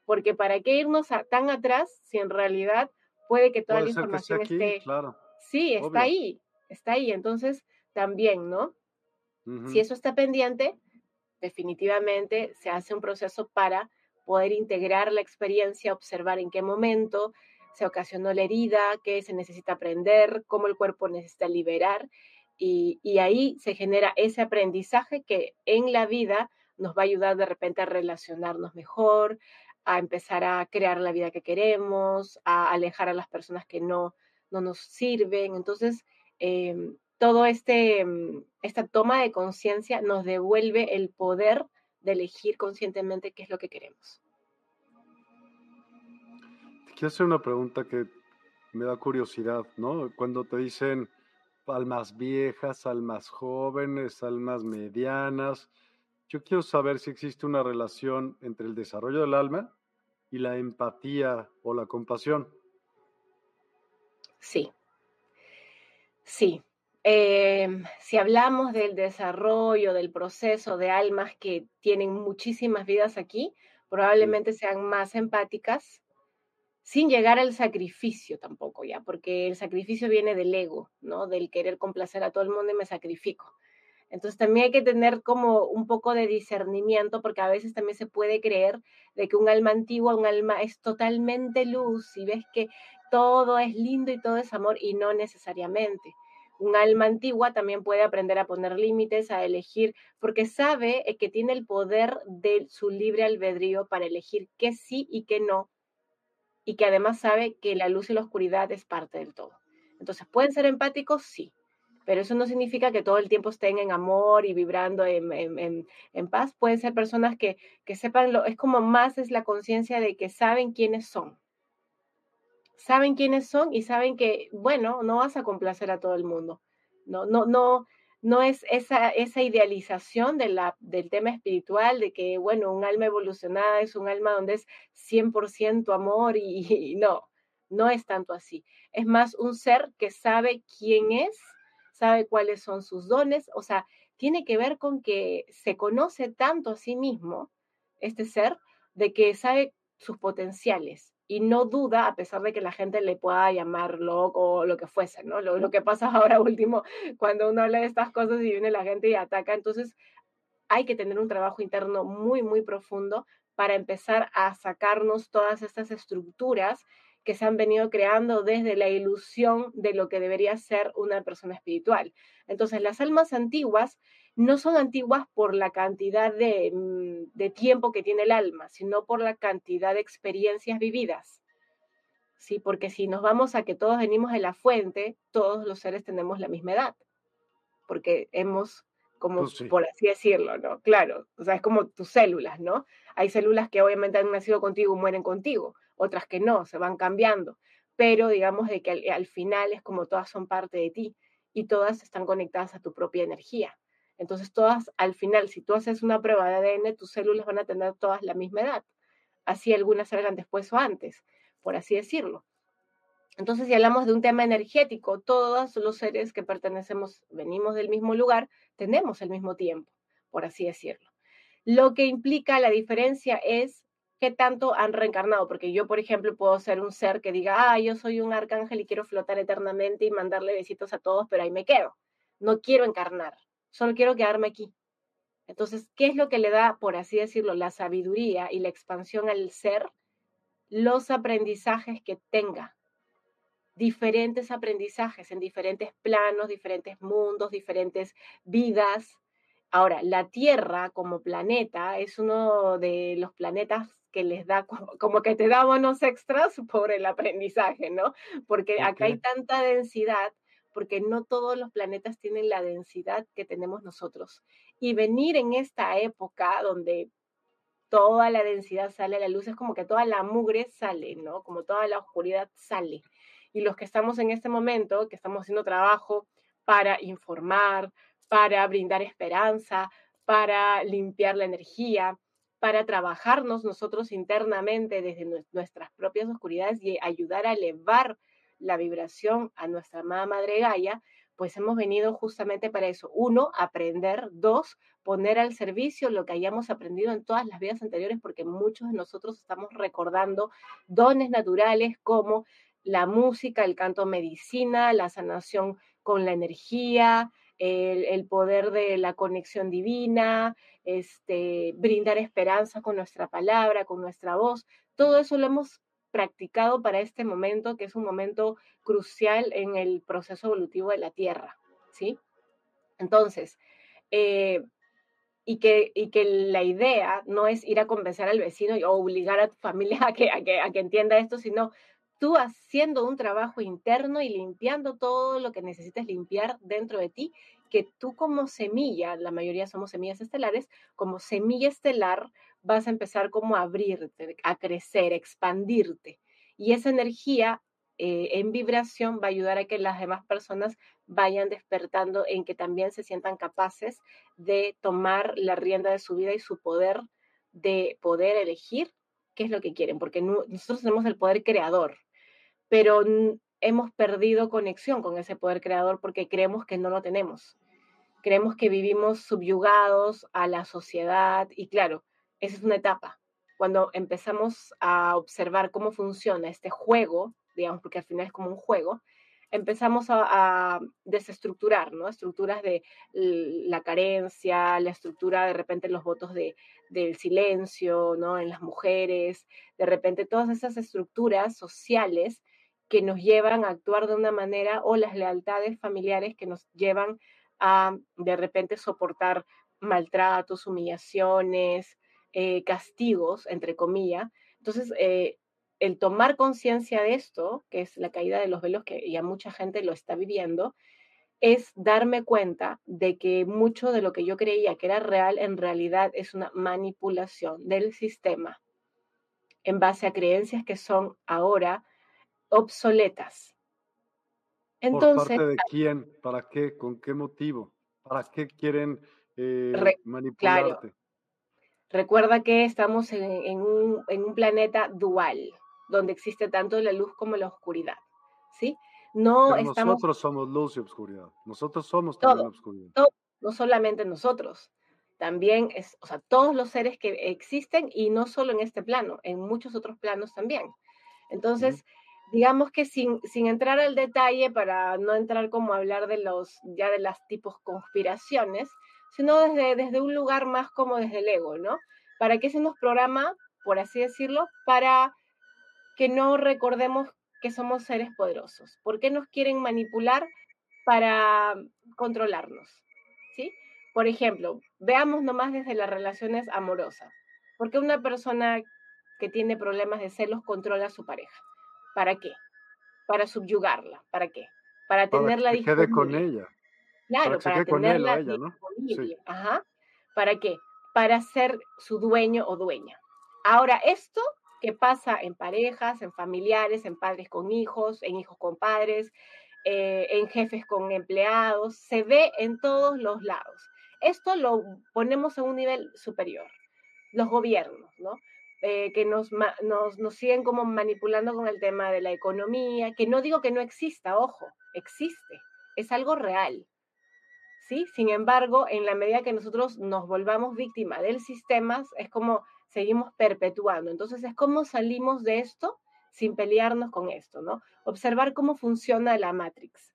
Porque para qué irnos tan atrás si en realidad puede que toda la información esté...
Claro.
Sí, está ahí, está ahí. Entonces, también, ¿no? Si eso está pendiente, definitivamente se hace un proceso para poder integrar la experiencia, observar en qué momento, se ocasionó la herida, qué se necesita aprender, cómo el cuerpo necesita liberar. Y, ahí se genera ese aprendizaje que en la vida nos va a ayudar de repente a relacionarnos mejor, a empezar a crear la vida que queremos, a alejar a las personas que no, no nos sirven. Entonces, em, todo este, em, esta toma de conciencia nos devuelve el poder de elegir conscientemente qué es lo que queremos.
Quiero hacer una pregunta que me da curiosidad, ¿no? Cuando te dicen almas viejas, almas jóvenes, almas medianas, yo quiero saber si existe una relación entre el desarrollo del alma y la empatía o la compasión.
Sí, sí. Em, si hablamos del desarrollo, del proceso de almas que tienen muchísimas vidas aquí, probablemente sean más empáticas, sin llegar al sacrificio tampoco, ya, porque el sacrificio viene del ego, ¿no? Del querer complacer a todo el mundo y me sacrifico. Entonces también hay que tener como un poco de discernimiento porque a veces también se puede creer de que un alma antigua, un alma es totalmente luz y ves que todo es lindo y todo es amor y no necesariamente. Un alma antigua también puede aprender a poner límites, a elegir, porque sabe eh, que tiene el poder de su libre albedrío para elegir qué sí y qué no y que además sabe que la luz y la oscuridad es parte del todo. Entonces, ¿pueden ser empáticos? Sí, pero eso no significa que todo el tiempo estén en amor y vibrando en, paz. Pueden ser personas que, que sepan, lo, es como más es la conciencia de que saben quiénes son. Saben quiénes son y saben que, bueno, no vas a complacer a todo el mundo. No, no, no, no es esa, esa idealización de la, del tema espiritual, de que, bueno, un alma evolucionada es un alma donde es 100% amor y, no, no es tanto así. Es más un ser que sabe quién es, sabe cuáles son sus dones, o sea, tiene que ver con que se conoce tanto a sí mismo, este ser, de que sabe sus potenciales y no duda, a pesar de que la gente le pueda llamar loco o lo que fuese, ¿no? Lo, lo, que pasa ahora último, cuando uno habla de estas cosas y viene la gente y ataca, entonces hay que tener un trabajo interno muy, muy profundo para empezar a sacarnos todas estas estructuras que se han venido creando desde la ilusión de lo que debería ser una persona espiritual. Entonces, las almas antiguas no son antiguas por la cantidad mm, de, tiempo que tiene el alma, sino por la cantidad de experiencias vividas. Sí, porque si nos vamos a que todos venimos de la fuente, todos los seres tenemos la misma edad, porque hemos, como pues por así decirlo, ¿no? Claro, o sea, es como tus células, ¿no? Hay células que obviamente han nacido contigo y mueren contigo, otras que no, se van cambiando, pero digamos de que al final es como todas son parte de ti y todas están conectadas a tu propia energía. Entonces, todas, al final, si tú haces una prueba de ADN, tus células van a tener todas la misma edad. Así algunas salgan después o antes, por así decirlo. Entonces, si hablamos de un tema energético, todos los seres que pertenecemos, venimos del mismo lugar, tenemos el mismo tiempo, por así decirlo. Lo que implica la diferencia es qué tanto han reencarnado, porque yo, por ejemplo, puedo ser un ser que diga, ah, yo soy un arcángel y quiero flotar eternamente y mandarle besitos a todos, pero ahí me quedo. No quiero encarnar solo quiero quedarme aquí. Entonces, ¿qué es lo que le da, por así decirlo, la sabiduría y la expansión al ser? Los aprendizajes que tenga. Diferentes aprendizajes en diferentes planos, diferentes mundos, diferentes vidas, Ahora, la Tierra como planeta es uno de los planetas que les da como, que te da bonos extras por el aprendizaje, ¿no? Porque acá hay tanta densidad, porque no todos los planetas tienen la densidad que tenemos nosotros. Y venir en esta época donde toda la densidad sale a la luz, es como que toda la mugre sale, ¿no? Como toda la oscuridad sale. Y los que estamos en este momento, que estamos haciendo trabajo para informar, para brindar esperanza, para limpiar la energía, para trabajarnos nosotros internamente desde nuestras propias oscuridades y ayudar a elevar la vibración a nuestra amada Madre Gaia, pues hemos venido justamente para eso. Uno, aprender. Dos, poner al servicio lo que hayamos aprendido en todas las vidas anteriores, porque muchos de nosotros estamos recordando dones naturales como la música, el canto medicina, la sanación con la energía, el, poder de la conexión divina, este, brindar esperanza con nuestra palabra, con nuestra voz. Todo eso lo hemos practicado para este momento, que es un momento crucial en el proceso evolutivo de la Tierra, ¿sí? Entonces, eh, y, que, y que la idea no es ir a convencer al vecino o obligar a tu familia a que, a que, a que entienda esto, sino tú haciendo un trabajo interno y limpiando todo lo que necesites limpiar dentro de ti, que tú como semilla, la mayoría somos semillas estelares, como semilla estelar vas a empezar como a abrirte, a crecer, a expandirte. Y esa energía eh, en vibración va a ayudar a que las demás personas vayan despertando en que también se sientan capaces de tomar la rienda de su vida y su poder de poder elegir qué es lo que quieren, porque nosotros tenemos el poder creador, pero hemos perdido conexión con ese poder creador porque creemos que no lo tenemos. Creemos que vivimos subyugados a la sociedad y claro, esa es una etapa. Cuando empezamos a observar cómo funciona este juego, digamos, porque al final es como un juego, empezamos a, desestructurar, ¿no? Estructuras de la carencia, la estructura de repente los votos de, del silencio, ¿no? En las mujeres, de repente todas esas estructuras sociales que nos llevan a actuar de una manera o las lealtades familiares que nos llevan a de repente soportar maltratos, humillaciones, eh, castigos, entre comillas. Entonces, eh, el tomar conciencia de esto, que es la caída de los velos, que ya mucha gente lo está viviendo, es darme cuenta de que mucho de lo que yo creía que era real, en realidad es una manipulación del sistema en base a creencias que son ahora obsoletas.
Entonces, ¿Por parte de quién? ¿Para qué? ¿Con qué motivo? ¿Para qué quieren eh, manipularte?
Recuerda que estamos en, un, planeta dual, donde existe tanto la luz como la oscuridad. ¿Sí?
No Nosotros somos luz y oscuridad. Nosotros somos también oscuridad.
no solamente nosotros. También es, o sea, todos los seres que existen y no solo en este plano, en muchos otros planos también. Entonces, digamos que sin, sin entrar al detalle, para no entrar como a hablar de los, ya de las tipos conspiraciones, sino desde, desde un lugar más como desde el ego, ¿no? ¿Para qué se nos programa, por así decirlo? Para que no recordemos que somos seres poderosos. ¿Por qué nos quieren manipular? Para controlarnos, ¿sí? Por ejemplo, veamos nomás desde las relaciones amorosas. ¿Por qué una persona que tiene problemas de celos controla a su pareja? ¿Para qué? Para subyugarla. ¿Para qué? Para tenerla
para que quede con ella.
Claro, para, tenerla ella, ¿no? Ajá. ¿Para qué? Para ser su dueño o dueña. Ahora, esto que pasa en parejas, en familiares, en padres con hijos, en hijos con padres, eh, en jefes con empleados, se ve en todos los lados. Esto lo ponemos a un nivel superior, los gobiernos, ¿no? Eh, que nos, nos, nos, siguen como manipulando con el tema de la economía, que no digo que no exista, ojo, existe, es algo real. ¿sí? Sin embargo, en la medida que nosotros nos volvamos víctimas del sistema, es como seguimos perpetuando. Entonces, es como salimos de esto sin pelearnos con esto, ¿no? Observar cómo funciona la Matrix.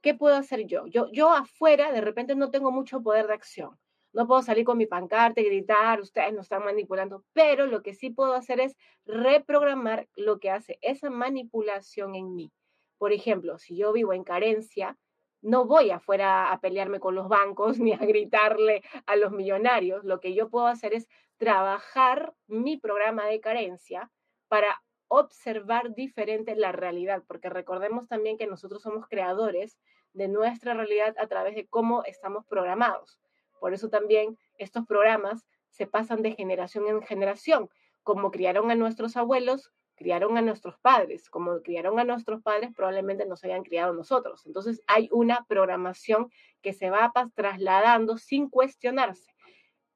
¿Qué puedo hacer yo? Yo, yo afuera, de repente, no tengo mucho poder de acción no puedo salir con mi pancarta y gritar, ustedes nos están manipulando, pero lo que sí puedo hacer es reprogramar lo que hace esa manipulación en mí. Por ejemplo, si yo vivo en carencia, no voy afuera a pelearme con los bancos ni a gritarle a los millonarios. Lo que yo puedo hacer es trabajar mi programa de carencia para observar diferente la realidad, porque recordemos también que nosotros somos creadores de nuestra realidad a través de cómo estamos programados. Por eso también estos programas se pasan de generación en generación, como criaron a nuestros abuelos, criaron a nuestros padres, como criaron a nuestros padres, probablemente nos hayan criado nosotros. Entonces hay una programación que se va trasladando sin cuestionarse.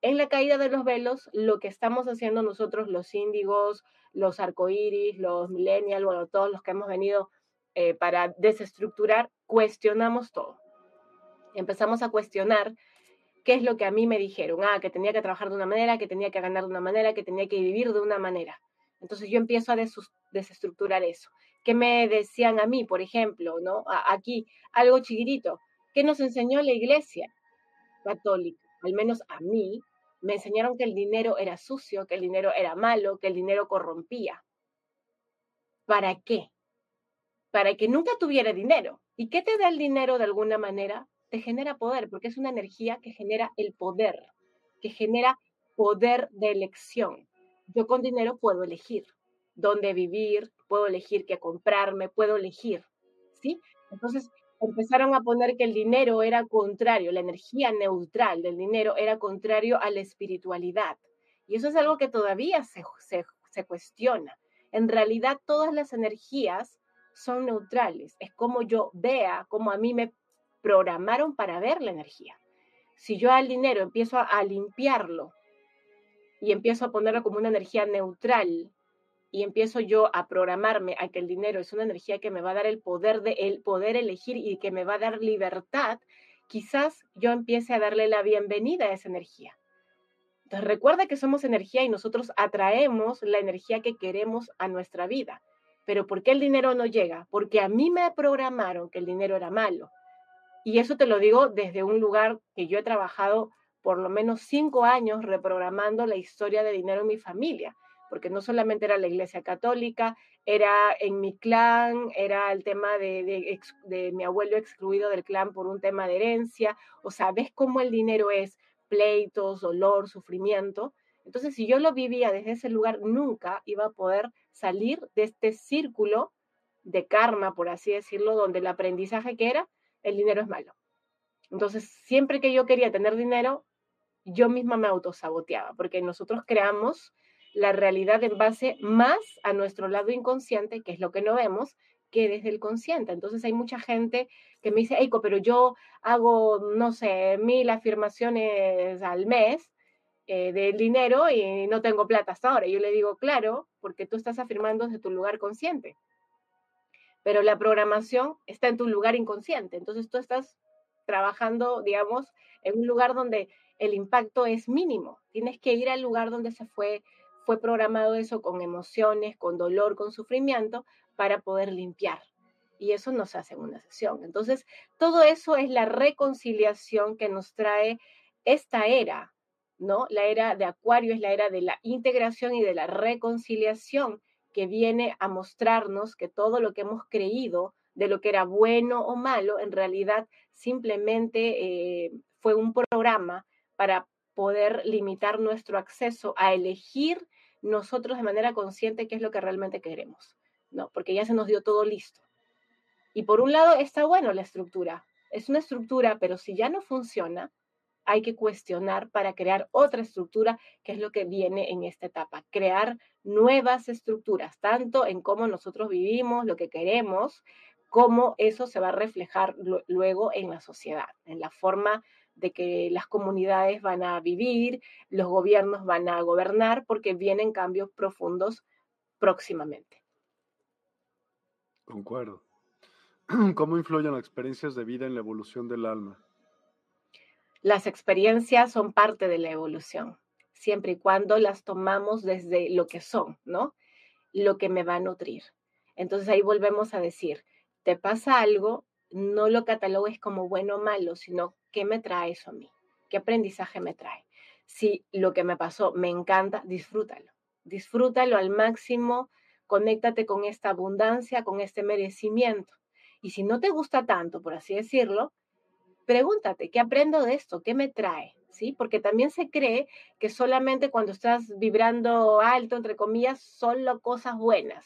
En la caída de los velos, lo que estamos haciendo nosotros, los índigos, los arcoíris, los millennials, bueno, todos los que hemos venido eh, para desestructurar, cuestionamos todo. Empezamos a cuestionar qué es lo que a mí me dijeron. Ah, que tenía que trabajar de una manera, que tenía que ganar de una manera, que tenía que vivir de una manera. Entonces yo empiezo a desestructurar eso. ¿Qué me decían a mí, por ejemplo, no? aquí, algo chiquitito. ¿Qué nos enseñó la iglesia católica? Al menos a mí, me enseñaron que el dinero era sucio, que el dinero era malo, que el dinero corrompía. ¿Para qué? Para que nunca tuviera dinero. ¿Y qué te da el dinero de alguna manera? Te genera poder, porque es una energía que genera el poder, que genera poder de elección yo con dinero puedo elegir dónde vivir, puedo elegir qué comprarme, puedo elegir, ¿sí? Entonces empezaron a poner que el dinero era contrario, la energía neutral del dinero era contrario a la espiritualidad. Y eso es algo que todavía se, se, se cuestiona. En realidad todas las energías son neutrales. Es como yo vea, como a mí me programaron para ver la energía. Si yo al dinero empiezo a, limpiarlo y empiezo a ponerlo como una energía neutral y empiezo yo a programarme a que el dinero es una energía que me va a dar el poder de el poder elegir y que me va a dar libertad, quizás yo empiece a darle la bienvenida a esa energía. Entonces recuerda que somos energía y nosotros atraemos la energía que queremos a nuestra vida. Pero ¿por qué el dinero no llega? Porque a mí me programaron que el dinero era malo. Y eso te lo digo desde un lugar que yo he trabajado por lo menos cinco años reprogramando la historia de dinero en mi familia, porque no solamente era la iglesia católica, era en mi clan, era el tema de, mi abuelo excluido del clan por un tema de herencia, o sea, ves cómo el dinero es pleitos, dolor, sufrimiento. Entonces, si yo lo vivía desde ese lugar, nunca iba a poder salir de este círculo de karma, por así decirlo, donde el aprendizaje que era, el dinero es malo. Entonces, siempre que yo quería tener dinero, yo misma me autosaboteaba, porque nosotros creamos la realidad en base más a nuestro lado inconsciente, que es lo que no vemos, que desde el consciente. Entonces hay mucha gente que me dice, Eiko, pero yo hago, no sé, mil afirmaciones al mes eh, del dinero y no tengo plata hasta ahora. yo le digo, claro, porque tú estás afirmando desde tu lugar consciente. Pero la programación está en tu lugar inconsciente. Entonces tú estás trabajando, digamos, en un lugar donde el impacto es mínimo. Tienes que ir al lugar donde se fue, fue programado eso con emociones, con dolor, con sufrimiento, para poder limpiar. Y eso no se hace en una sesión. Entonces, todo eso es la reconciliación que nos trae esta era, ¿no? La era de Acuario es la era de la integración y de la reconciliación que viene a mostrarnos que todo lo que hemos creído de lo que era bueno o malo, en realidad simplemente eh, fue un programa para poder limitar nuestro acceso a elegir nosotros de manera consciente qué es lo que realmente queremos, ¿no? Porque ya se nos dio todo listo. Y por un lado está bueno la estructura, es una estructura, pero si ya no funciona, hay que cuestionar para crear otra estructura, que es lo que viene en esta etapa, crear nuevas estructuras, tanto en cómo nosotros vivimos, lo que queremos, cómo eso se va a reflejar luego en la sociedad, en la forma de que las comunidades van a vivir, los gobiernos van a gobernar, porque vienen cambios profundos próximamente.
Concuerdo. ¿Cómo influyen las experiencias de vida en la evolución del alma?
Las experiencias son parte de la evolución, siempre y cuando las tomamos desde lo que son, ¿no? Lo que me va a nutrir. Entonces ahí volvemos a decir, te pasa algo, no lo catalogues como bueno o malo, sino qué me trae eso a mí, qué aprendizaje me trae. Si lo que me pasó me encanta, disfrútalo, disfrútalo al máximo, conéctate con esta abundancia, con este merecimiento. Y si no te gusta tanto, por así decirlo, pregúntate, ¿qué aprendo de esto? ¿Qué me trae? ¿Sí? Porque también se cree que solamente cuando estás vibrando alto, entre comillas, solo cosas buenas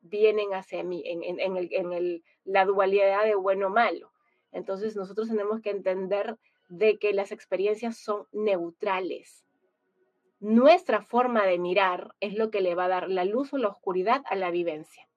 vienen hacia mí, en, en la dualidad de bueno o malo. Entonces nosotros tenemos que entender de que las experiencias son neutrales. Nuestra forma de mirar es lo que le va a dar la luz o la oscuridad a la vivencia.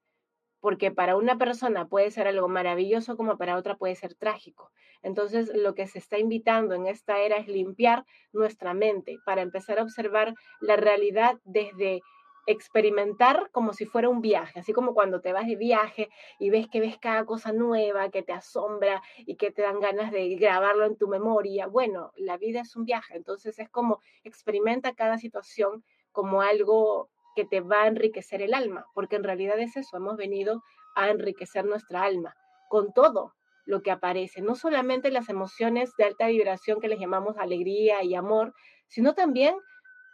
Porque para una persona puede ser algo maravilloso como para otra puede ser trágico. Entonces, lo que se está invitando en esta era es limpiar nuestra mente para empezar a observar la realidad desde experimentar como si fuera un viaje, así como cuando te vas de viaje y ves que ves cada cosa nueva, que te asombra y que te dan ganas de grabarlo en tu memoria. Bueno, la vida es un viaje, entonces es como experimenta cada situación como algo que te va a enriquecer el alma, porque en realidad es eso, hemos venido a enriquecer nuestra alma con todo lo que aparece, no solamente las emociones de alta vibración que les llamamos alegría y amor, sino también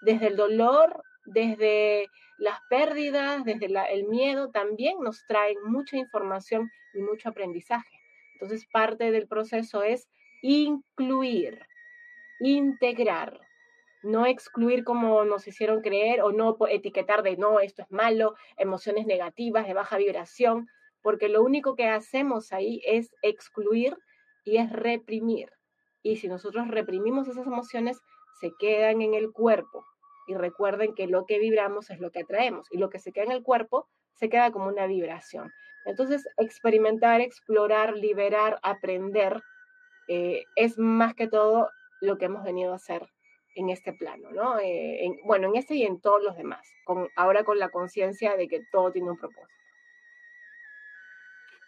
desde el dolor desde las pérdidas, desde el miedo, también nos traen mucha información y mucho aprendizaje. Entonces, parte del proceso es incluir, integrar, no excluir como nos hicieron creer o no etiquetar de no, esto es malo, emociones negativas, de baja vibración, porque lo único que hacemos ahí es excluir y es reprimir. Y si nosotros reprimimos esas emociones, se quedan en el cuerpo y recuerden que lo que vibramos es lo que atraemos y lo que se queda en el cuerpo se queda como una vibración. Entonces, experimentar, explorar, liberar, aprender eh, es más que todo lo que hemos venido a hacer en este plano, ¿no? Eh, bueno, en este y en todos los demás, con, ahora con la conciencia de que todo tiene un propósito.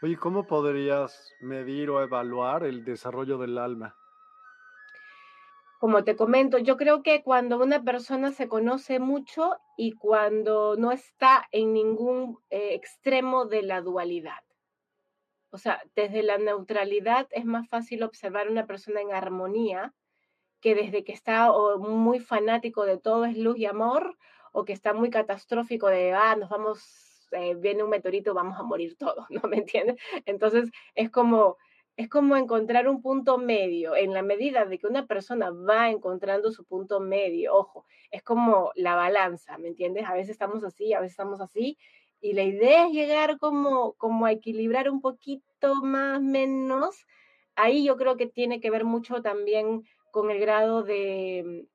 Oye, ¿cómo podrías medir o evaluar el desarrollo del alma?
como te comento, yo creo que cuando una persona se conoce mucho y cuando no está en ningún eh, extremo de la dualidad. O sea, desde la neutralidad es más fácil observar a una persona en armonía que desde que está muy fanático de todo es luz y amor o que está muy catastrófico de, ah, nos vamos, eh, viene un meteorito, vamos a morir todos, ¿no me entiendes? Entonces es como es como encontrar un punto medio, en la medida de que una persona va encontrando su punto medio, ojo, es como la balanza, ¿me entiendes? A veces estamos así, a veces estamos así, y la idea es llegar como, como a equilibrar un poquito más, menos. Ahí yo creo que tiene que ver mucho también con el grado de,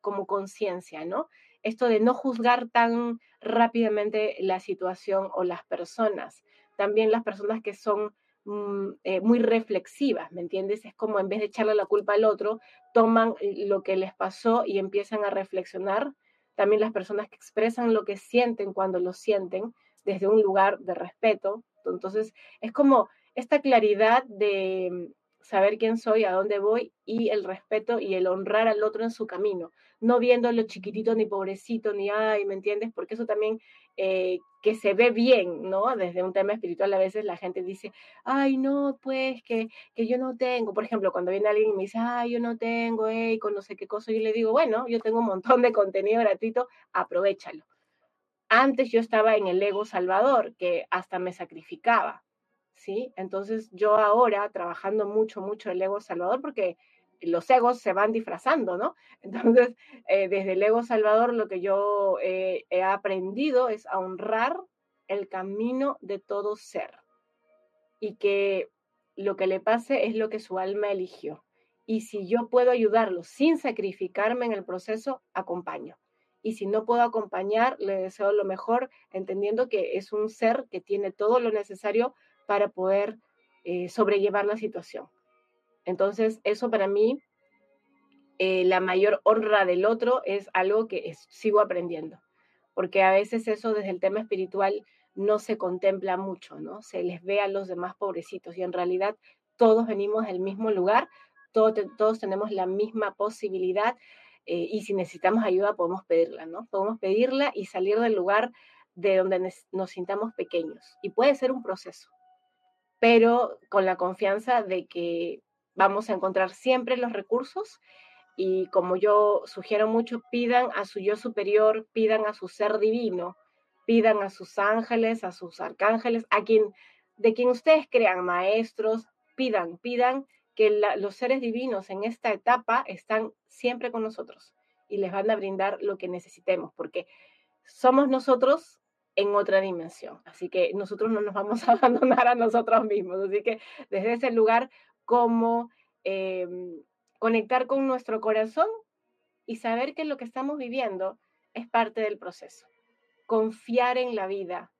como conciencia, ¿no? Esto de no juzgar tan rápidamente la situación o las personas. También las personas que son Mm, eh, muy reflexivas, ¿me entiendes? Es como en vez de echarle la culpa al otro, toman eh, lo que les pasó y empiezan a reflexionar. También las personas que expresan lo que sienten cuando lo sienten desde un lugar de respeto. Entonces, es como esta claridad de saber quién soy, a dónde voy y el respeto y el honrar al otro en su camino, no viéndolo chiquitito ni pobrecito ni ay, ¿me entiendes? Porque eso también eh, que se ve bien, ¿no? Desde un tema espiritual a veces la gente dice, ay, no, pues que, que yo no tengo. Por ejemplo, cuando viene alguien y me dice, ay, yo no tengo, hey, con no sé qué cosa, yo le digo, bueno, yo tengo un montón de contenido gratuito, aprovechalo. Antes yo estaba en el ego salvador, que hasta me sacrificaba, ¿sí? Entonces yo ahora, trabajando mucho, mucho el ego salvador, porque los egos se van disfrazando, ¿no? Entonces, eh, desde el ego salvador lo que yo eh, he aprendido es a honrar el camino de todo ser y que lo que le pase es lo que su alma eligió. Y si yo puedo ayudarlo sin sacrificarme en el proceso, acompaño. Y si no puedo acompañar, le deseo lo mejor, entendiendo que es un ser que tiene todo lo necesario para poder eh, sobrellevar la situación. Entonces, eso para mí, eh, la mayor honra del otro es algo que sigo aprendiendo, porque a veces eso desde el tema espiritual no se contempla mucho, ¿no? Se les ve a los demás pobrecitos y en realidad todos venimos del mismo lugar, todos tenemos la misma posibilidad eh, y si necesitamos ayuda podemos pedirla, ¿no? Podemos pedirla y salir del lugar de donde nos sintamos pequeños. Y puede ser un proceso, pero con la confianza de que vamos a encontrar siempre los recursos y como yo sugiero mucho, pidan a su yo superior, pidan a su ser divino, pidan a sus ángeles, a sus arcángeles, a quien de quien ustedes crean, maestros, pidan, pidan que los seres divinos en esta etapa están siempre con nosotros y les van a brindar lo que necesitemos, porque somos nosotros en otra dimensión. Así que nosotros no nos vamos a abandonar a nosotros mismos. Así que desde ese lugar, como em, conectar con nuestro corazón y saber que lo que estamos viviendo es parte del proceso. Confiar en la vida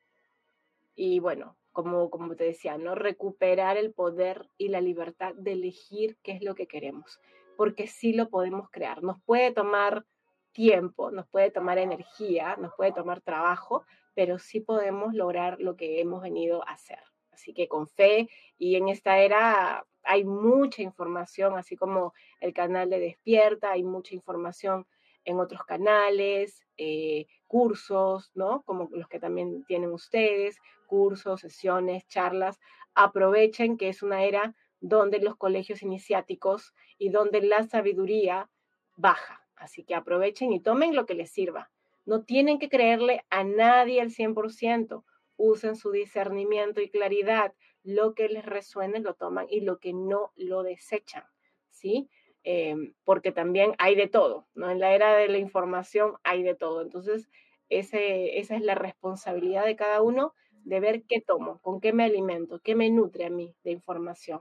y bueno, como, como te decía, ¿no? Recuperar el poder y la libertad de elegir qué es lo que queremos, porque sí lo podemos crear. Nos puede tomar tiempo, nos puede tomar energía, nos puede tomar trabajo, pero sí podemos lograr lo que hemos venido a hacer. Así que con fe y en esta era hay mucha información, así como el canal de Despierta, hay mucha información en otros canales, eh, cursos, ¿no? Como los que también tienen ustedes, cursos, sesiones, charlas. Aprovechen que es una era donde los colegios iniciáticos y donde la sabiduría baja. Así que aprovechen y tomen lo que les sirva. No tienen que creerle a nadie al 100%. Usen su discernimiento y claridad. Lo que les resuene lo toman y lo que no lo desechan. ¿Sí? Em, porque también hay de todo, ¿no? En la era de la información hay de todo. Entonces, esa es la responsabilidad de cada uno de ver qué tomo, con qué me alimento, qué me nutre a mí de información.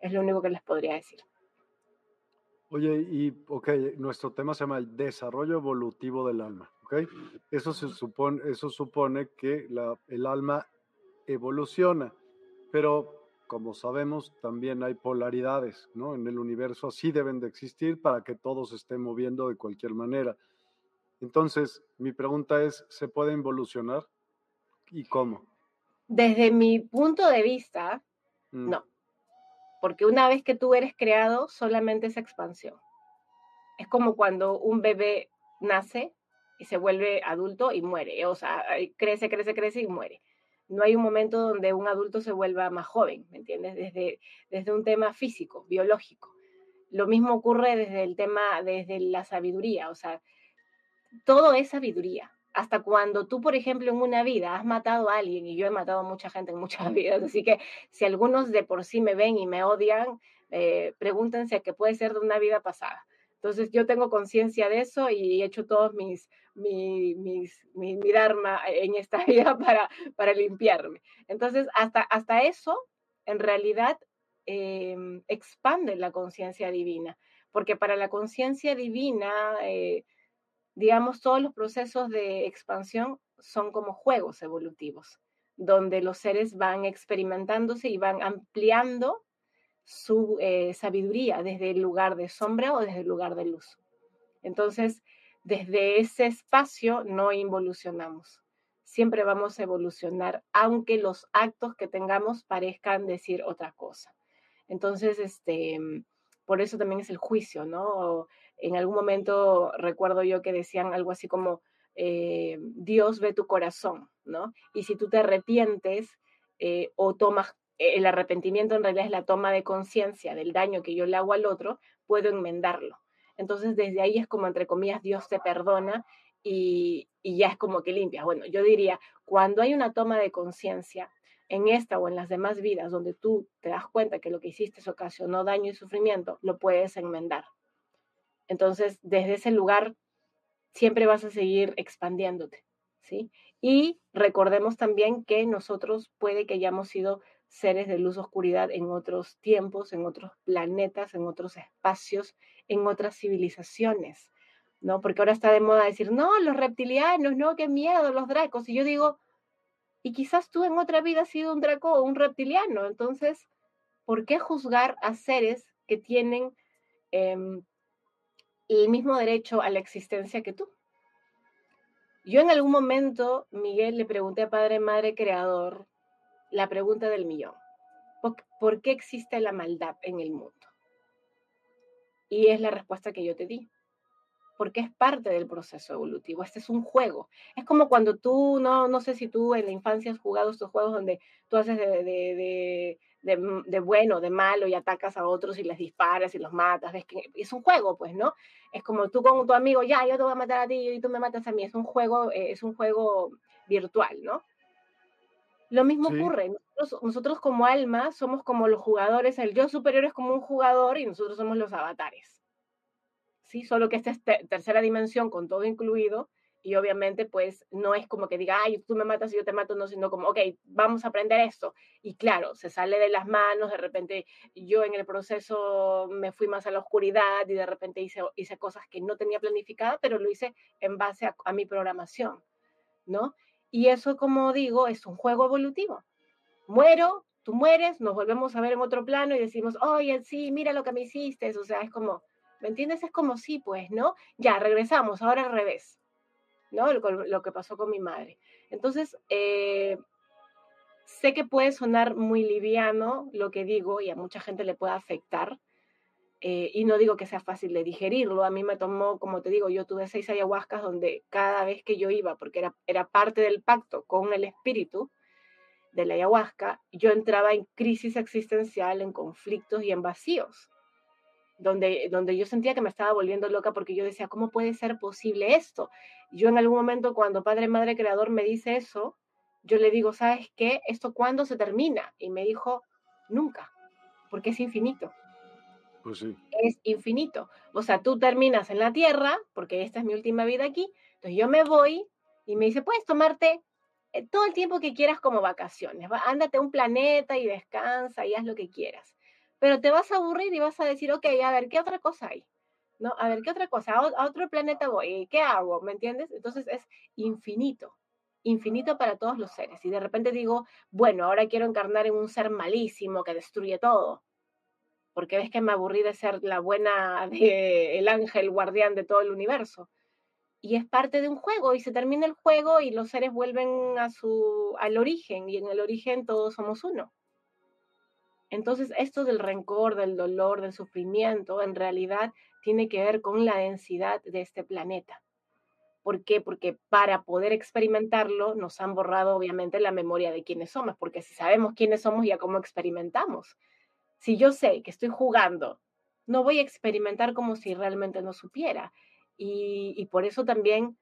Es lo único que les podría decir.
Oye, y, ok, nuestro tema se llama el desarrollo evolutivo del alma, ¿ok? Eso, se supone, eso supone que la, el alma evoluciona, pero como sabemos, también hay polaridades, ¿no? En el universo así deben de existir para que todo se esté moviendo de cualquier manera. Entonces, mi pregunta es, ¿se puede evolucionar? ¿Y cómo?
Desde mi punto de vista, mm. no. Porque una vez que tú eres creado, solamente es expansión. Es como cuando un bebé nace se vuelve adulto y muere. O sea, crece, crece, crece y muere no hay un momento donde un adulto se vuelva más joven, ¿me entiendes? Desde, desde un tema físico, biológico. Lo mismo ocurre desde el tema, desde la sabiduría, o sea, todo es sabiduría. Hasta cuando tú, por ejemplo, en una vida has matado a alguien, y yo he matado a mucha gente en muchas vidas, así que si algunos de por sí me ven y me odian, eh, pregúntense qué puede ser de una vida pasada. Entonces yo tengo conciencia de eso y he hecho todos mis, mi, mis, mi, dharma en esta vida para, para limpiarme. Entonces hasta, hasta eso, en realidad, em, expande la conciencia divina, porque para la conciencia divina, eh, digamos, todos los procesos de expansión son como juegos evolutivos, donde los seres van experimentándose y van ampliando su eh, sabiduría desde el lugar de sombra o desde el lugar de luz. Entonces, desde ese espacio no involucionamos. Siempre vamos a evolucionar, aunque los actos que tengamos parezcan decir otra cosa. Entonces, este, por eso también es el juicio, ¿no? En algún momento recuerdo yo que decían algo así como, eh, Dios ve tu corazón, ¿no? Y si tú te arrepientes eh, o tomas el arrepentimiento en realidad es la toma de conciencia del daño que yo le hago al otro, puedo enmendarlo. Entonces desde ahí es como, entre comillas, Dios te perdona y, ya es como que limpias. Bueno, yo diría, cuando hay una toma de conciencia en esta o en las demás vidas donde tú te das cuenta que lo que hiciste ocasionó daño y sufrimiento, lo puedes enmendar. Entonces, desde ese lugar, siempre vas a seguir expandiéndote, ¿sí? Y recordemos también que nosotros puede que hayamos sido seres de luz oscuridad en otros tiempos, en otros planetas, en otros espacios, en otras civilizaciones, ¿no? Porque ahora está de moda decir, no, los reptilianos, no, qué miedo, los dracos. Y yo digo, y quizás tú en otra vida has sido un draco o un reptiliano, entonces, ¿por qué juzgar a seres que tienen em, el mismo derecho a la existencia que tú? Yo en algún momento, Miguel, le pregunté a Padre, Madre, Creador, la pregunta del millón. ¿Por, qué existe la maldad en el mundo? Y es la respuesta que yo te di. Porque es parte del proceso evolutivo. Este es un juego. Es como cuando tú, no, no sé si tú en la infancia has jugado estos juegos donde tú haces de, de, de, de, bueno, de malo y atacas a otros y les disparas y los matas. ¿Ves que es un juego, pues, ¿no? Es como tú con tu amigo, ya, yo te voy a matar a ti y tú me matas a mí. Es un juego, eh, es un juego virtual, ¿no? Lo mismo ocurre, nosotros, como alma somos como los jugadores, el yo superior es como un jugador y nosotros somos los avatares. ¿Sí? Solo que esta es tercera dimensión con todo incluido y obviamente pues no es como que diga, ay, tú me matas y yo te mato, no, sino como, ok, vamos a aprender esto. Y claro, se sale de las manos, de repente yo en el proceso me fui más a la oscuridad y de repente hice, hice cosas que no tenía planificada, pero lo hice en base a, a mi programación, ¿no? Y eso, como digo, es un juego evolutivo. Muero, tú mueres, nos volvemos a ver en otro plano y decimos, oye, sí, mira lo que me hiciste. O sea, es como, ¿me entiendes? Es como sí, pues, ¿no? Ya, regresamos, ahora al revés, ¿no? Lo, que pasó con mi madre. Entonces, eh, sé que puede sonar muy liviano lo que digo y a mucha gente le puede afectar, eh, y no digo que sea fácil de digerirlo, a mí me tomó, como te digo, yo tuve seis ayahuascas donde cada vez que yo iba, porque era, era parte del pacto con el espíritu de la ayahuasca, yo entraba en crisis existencial, en conflictos y en vacíos, donde, donde yo sentía que me estaba volviendo loca porque yo decía, ¿cómo puede ser posible esto? Yo en algún momento cuando Padre, Madre, Creador me dice eso, yo le digo, ¿sabes qué? ¿Esto cuándo se termina? Y me dijo, nunca, porque es infinito.
Pues
es infinito. O sea, tú terminas en la Tierra, porque esta es mi última vida aquí, entonces yo me voy y me dice, puedes tomarte eh, todo el tiempo que quieras como vacaciones, ándate a un planeta y descansa y haz lo que quieras. Pero te vas a aburrir y vas a decir, ok, a ver, ¿qué otra cosa hay? ¿No? A ver, ¿qué otra cosa? A otro planeta voy, ¿qué hago? ¿Me entiendes? Entonces es infinito infinito para todos los seres. Y de repente digo, bueno, ahora quiero encarnar en un ser malísimo que destruye todo porque ves que me aburrí de ser la buena, de, el ángel guardián de todo el universo. Y es parte de un juego y se termina el juego y los seres vuelven a su, al origen y en el origen todos somos uno. Entonces, esto del rencor, del dolor, del sufrimiento, en realidad tiene que ver con la densidad de este planeta. ¿Por qué? Porque para poder experimentarlo nos han borrado obviamente la memoria de quiénes somos, porque si sabemos quiénes somos ya cómo experimentamos. Si yo sé que estoy jugando, no voy a experimentar como si realmente no supiera. Y, por eso también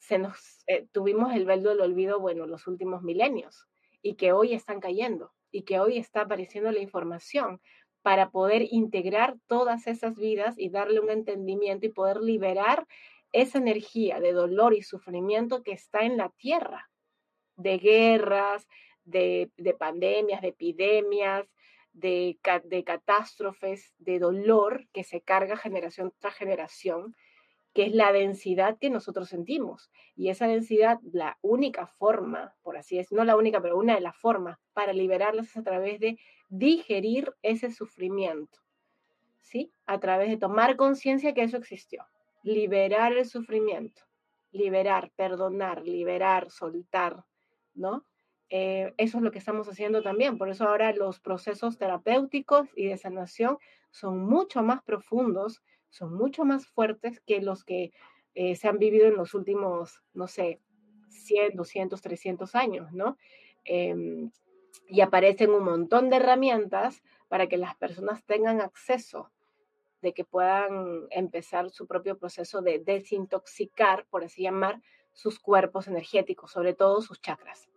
se nos, eh, tuvimos el velo del olvido, bueno, los últimos milenios, y que hoy están cayendo, y que hoy está apareciendo la información para poder integrar todas esas vidas y darle un entendimiento y poder liberar esa energía de dolor y sufrimiento que está en la tierra, de guerras, de, de pandemias, de epidemias, de, catástrofes, de dolor que se carga generación tras generación, que es la densidad que nosotros sentimos. Y esa densidad, la única forma, por así es, no la única, pero una de las formas para liberarlas es a través de digerir ese sufrimiento, ¿sí? A través de tomar conciencia que eso existió, liberar el sufrimiento, liberar, perdonar, liberar, soltar, ¿no? Eh, eso es lo que estamos haciendo también. Por eso ahora los procesos terapéuticos y de sanación son mucho más profundos, son mucho más fuertes que los que eh, se han vivido en los últimos, no sé, 100, 200, 300 años, ¿no? Em, y aparecen un montón de herramientas para que las personas tengan acceso de que puedan empezar su propio proceso de desintoxicar, por así llamar, sus cuerpos energéticos, sobre todo sus chakras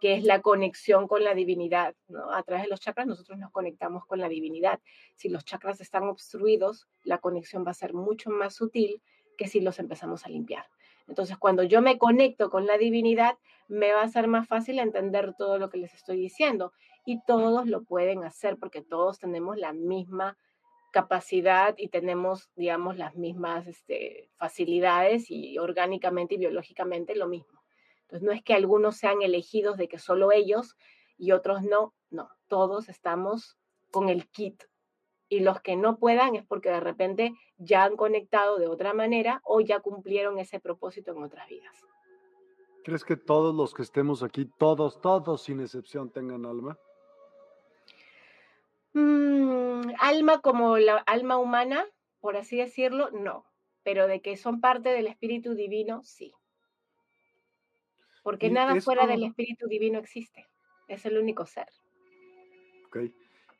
que es la conexión con la divinidad. A través de los chakras nosotros nos conectamos con la divinidad. Si los chakras están obstruidos, la conexión va a ser mucho más sutil que si los empezamos a limpiar. Entonces, cuando yo me conecto con la divinidad, me va a ser más fácil entender todo lo que les estoy diciendo. Y todos lo pueden hacer porque todos tenemos la misma capacidad y tenemos, digamos, las mismas este, facilidades y orgánicamente y biológicamente lo mismo. Entonces, no es que algunos sean elegidos de que solo ellos y otros no, no, todos estamos con el kit. Y los que no puedan es porque de repente ya han conectado de otra manera o ya cumplieron ese propósito en otras vidas.
¿Crees que todos los que estemos aquí, todos, todos sin excepción, tengan alma?
Mm, alma como la alma humana, por así decirlo, no. Pero de que son parte del espíritu divino, sí porque nada fuera del Espíritu Divino existe, es el único ser.
Ok,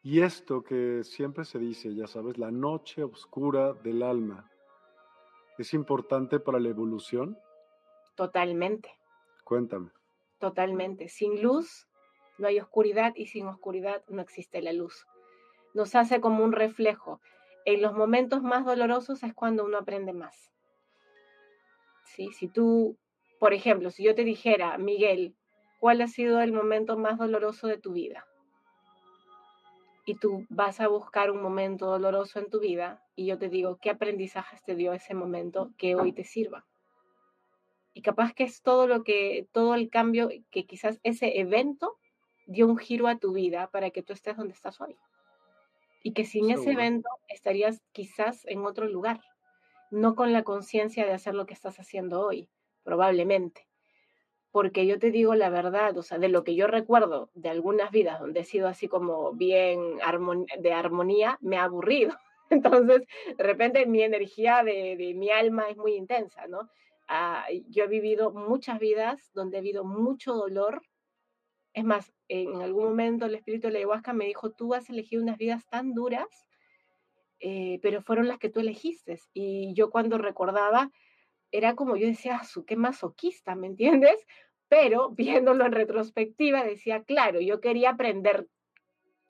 y esto que siempre se dice, ya sabes, la noche oscura del alma, ¿es importante para la evolución?
Totalmente.
Cuéntame.
Totalmente. Sin luz No hay oscuridad y sin oscuridad no existe la luz. Nos hace como un reflejo. En los momentos más dolorosos es cuando uno aprende más. ¿Sí? Si tú, por ejemplo, si yo te dijera, Miguel, ¿cuál ha sido el momento más doloroso de tu vida? Y tú vas a buscar un momento doloroso en tu vida y yo te digo, ¿qué aprendizajes te dio ese momento que hoy te sirva? Y capaz que es todo lo que, todo el cambio que quizás ese evento dio un giro a tu vida para que tú estés donde estás hoy. Y que sin ese evento estarías quizás en otro lugar, no con la conciencia de hacer lo que estás haciendo hoy, probablemente. Porque yo te digo la verdad, o sea, de lo que yo recuerdo de algunas vidas donde he sido así como bien de armonía, me ha aburrido. Entonces, de repente mi energía de, de mi alma es muy intensa, ¿no? Ah, yo he vivido muchas vidas donde he habido mucho dolor. Es más, en algún momento el espíritu de la ayahuasca me dijo, tú has elegido unas vidas tan duras, eh, pero fueron las que tú elegiste. Y yo cuando recordaba, era como yo decía, su qué masoquista, ¿me entiendes? Pero viéndolo en retrospectiva, decía, claro, yo quería aprender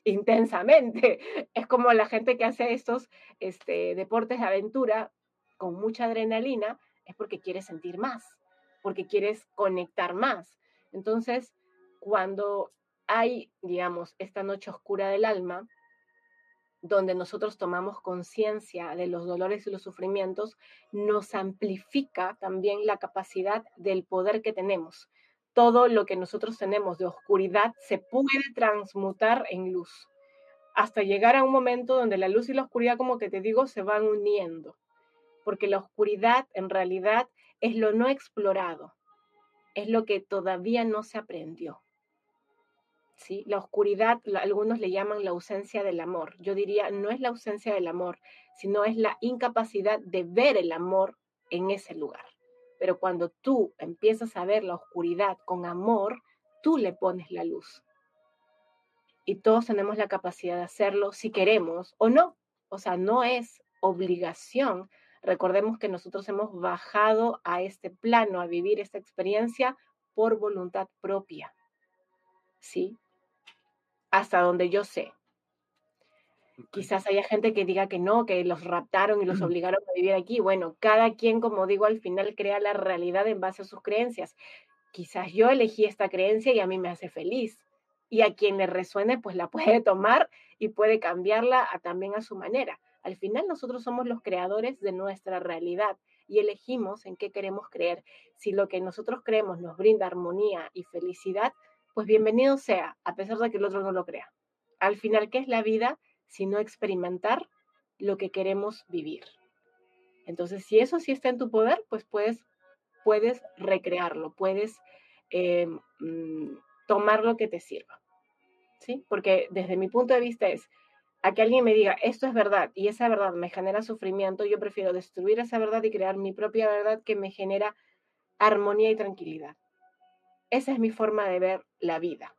intensamente. Es como la gente que hace estos este, deportes de aventura con mucha adrenalina, es porque quieres sentir más, porque quieres conectar más. Entonces, cuando hay, digamos, esta noche oscura del alma, donde nosotros tomamos conciencia de los dolores y los sufrimientos, nos amplifica también la capacidad del poder que tenemos. Todo lo que nosotros tenemos de oscuridad se puede transmutar en luz, hasta llegar a un momento donde la luz y la oscuridad, como que te digo, se van uniendo porque la oscuridad en realidad es lo no explorado, es lo que todavía no se aprendió. ¿Sí? La oscuridad, algunos le llaman la ausencia del amor. Yo diría, no es la ausencia del amor, sino es la incapacidad de ver el amor en ese lugar. Pero cuando tú empiezas a ver la oscuridad con amor, tú le pones la luz. Y todos tenemos la capacidad de hacerlo si queremos o no. O sea, no es obligación Recordemos que nosotros hemos bajado a este plano, a vivir esta experiencia por voluntad propia. ¿Sí? Hasta donde yo sé. Quizás haya gente que diga que no, que los raptaron y los obligaron a vivir aquí. Bueno, cada quien, como digo, al final crea la realidad en base a sus creencias. Quizás yo elegí esta creencia y a mí me hace feliz. Y a quien le resuene, pues la puede tomar y puede cambiarla también a su manera. Al final nosotros somos los creadores de nuestra realidad y elegimos en qué queremos creer. Si lo que nosotros creemos nos brinda armonía y felicidad, pues bienvenido sea, a pesar de que el otro no lo crea. Al final, ¿qué es la vida sino experimentar lo que queremos vivir? Entonces, si eso sí está en tu poder, pues puedes, puedes recrearlo, puedes eh, mm, tomar lo que te sirva. ¿Sí? Porque desde mi punto de vista es, a que alguien me diga, esto es verdad y esa verdad me genera sufrimiento, yo prefiero destruir esa verdad y crear mi propia verdad que me genera armonía y tranquilidad. Esa es mi forma de ver la vida.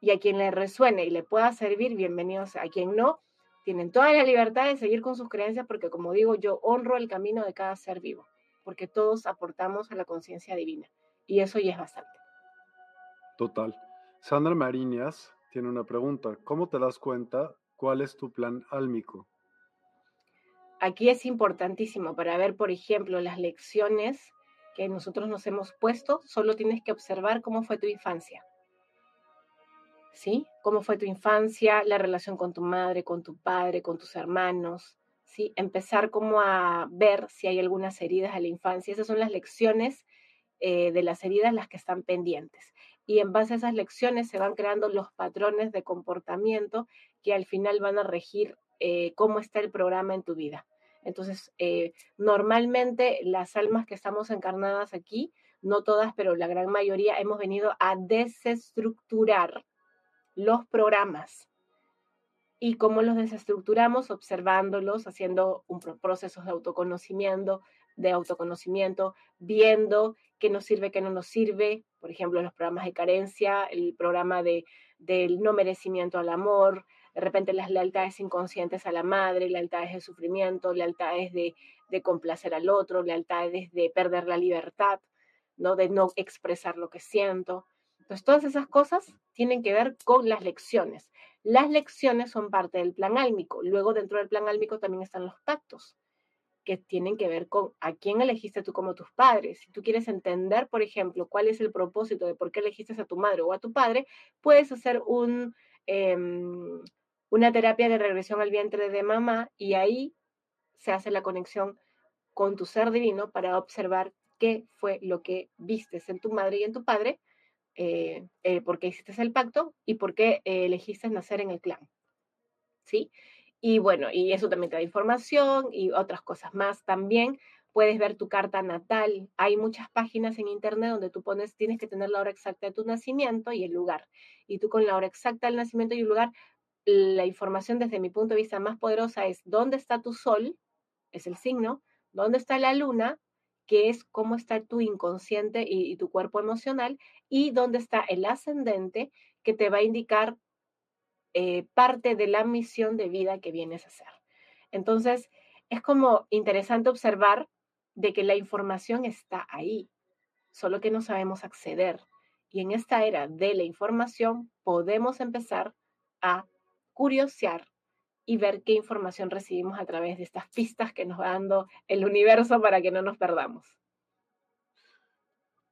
Y a quien le resuene y le pueda servir, bienvenidos. A quien no, tienen toda la libertad de seguir con sus creencias porque, como digo, yo honro el camino de cada ser vivo, porque todos aportamos a la conciencia divina. Y eso ya es bastante.
Total. Sandra Mariñas tiene una pregunta. ¿Cómo te das cuenta ¿Cuál es tu plan álmico?
Aquí es importantísimo para ver, por ejemplo, las lecciones que nosotros nos hemos puesto, solo tienes que observar cómo fue tu infancia. ¿Sí? ¿Cómo fue tu infancia, la relación con tu madre, con tu padre, con tus hermanos? ¿Sí? Empezar como a ver si hay algunas heridas de la infancia. Esas son las lecciones eh, de las heridas las que están pendientes. Y en base a esas lecciones se van creando los patrones de comportamiento que al final van a regir eh, cómo está el programa en tu vida. Entonces, eh, normalmente las almas que estamos encarnadas aquí, no todas, pero la gran mayoría, hemos venido a desestructurar los programas. ¿Y cómo los desestructuramos? Observándolos, haciendo un proceso de autoconocimiento, de autoconocimiento, viendo qué nos sirve, qué no nos sirve, por ejemplo, los programas de carencia, el programa de, del no merecimiento al amor, de repente las lealtades inconscientes a la madre, lealtades de sufrimiento, lealtades de, complacer al otro, lealtades de perder la libertad, ¿no? de no expresar lo que siento. Entonces, todas esas cosas tienen que ver con las lecciones. Las lecciones son parte del plan álmico. Luego, dentro del plan álmico también están los pactos, que tienen que ver con a quién elegiste tú como tus padres. Si tú quieres entender, por ejemplo, cuál es el propósito de por qué elegiste a tu madre o a tu padre, puedes hacer un, em, una terapia de regresión al vientre de mamá y ahí se hace la conexión con tu ser divino para observar qué fue lo que vistes en tu madre y en tu padre, eh, eh, por qué hiciste el pacto y por qué eh, elegiste nacer en el clan. ¿Sí? Y bueno, y eso también te da información y otras cosas más también. Puedes ver tu carta natal. Hay muchas páginas en internet donde tú pones, tienes que tener la hora exacta de tu nacimiento y el lugar. Y tú con la hora exacta del nacimiento y el lugar, la información desde mi punto de vista más poderosa es dónde está tu sol, es el signo, dónde está la luna, que es cómo está tu inconsciente y, tu cuerpo emocional, y dónde está el ascendente, que te va a indicar eh, parte de la misión de vida que vienes a hacer. Entonces, es como interesante observar de que la información está ahí, solo que no sabemos acceder. Y en esta era de la información podemos empezar a curiosear y ver qué información recibimos a través de estas pistas que nos va dando el universo para que no nos perdamos.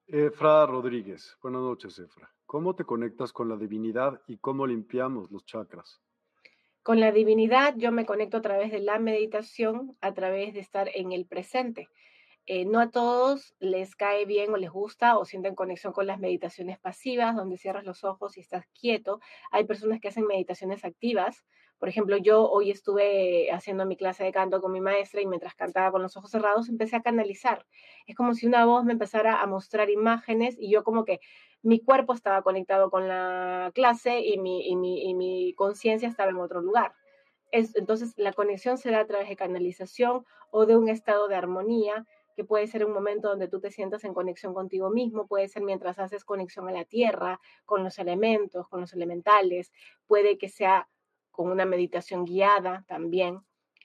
Efra Rodríguez, buenas noches, Efra. ¿Cómo te conectas con la divinidad y cómo limpiamos los chakras?
Con la divinidad yo me conecto a través de la meditación, a través de estar en el presente. Eh, no a todos les cae bien o les gusta o sienten conexión con las meditaciones pasivas, donde cierras los ojos y estás quieto. Hay personas que hacen meditaciones activas. Por ejemplo, yo hoy estuve haciendo mi clase de canto con mi maestra y mientras cantaba con los ojos cerrados empecé a canalizar. Es como si una voz me empezara a mostrar imágenes y yo como que mi cuerpo estaba conectado con la clase y mi, y mi, y mi conciencia estaba en otro lugar. Es, entonces, la conexión se da a través de canalización o de un estado de armonía que puede ser un momento donde tú te sientas en conexión contigo mismo, puede ser mientras haces conexión a la tierra, con los elementos, con los elementales, puede que sea con una meditación guiada también.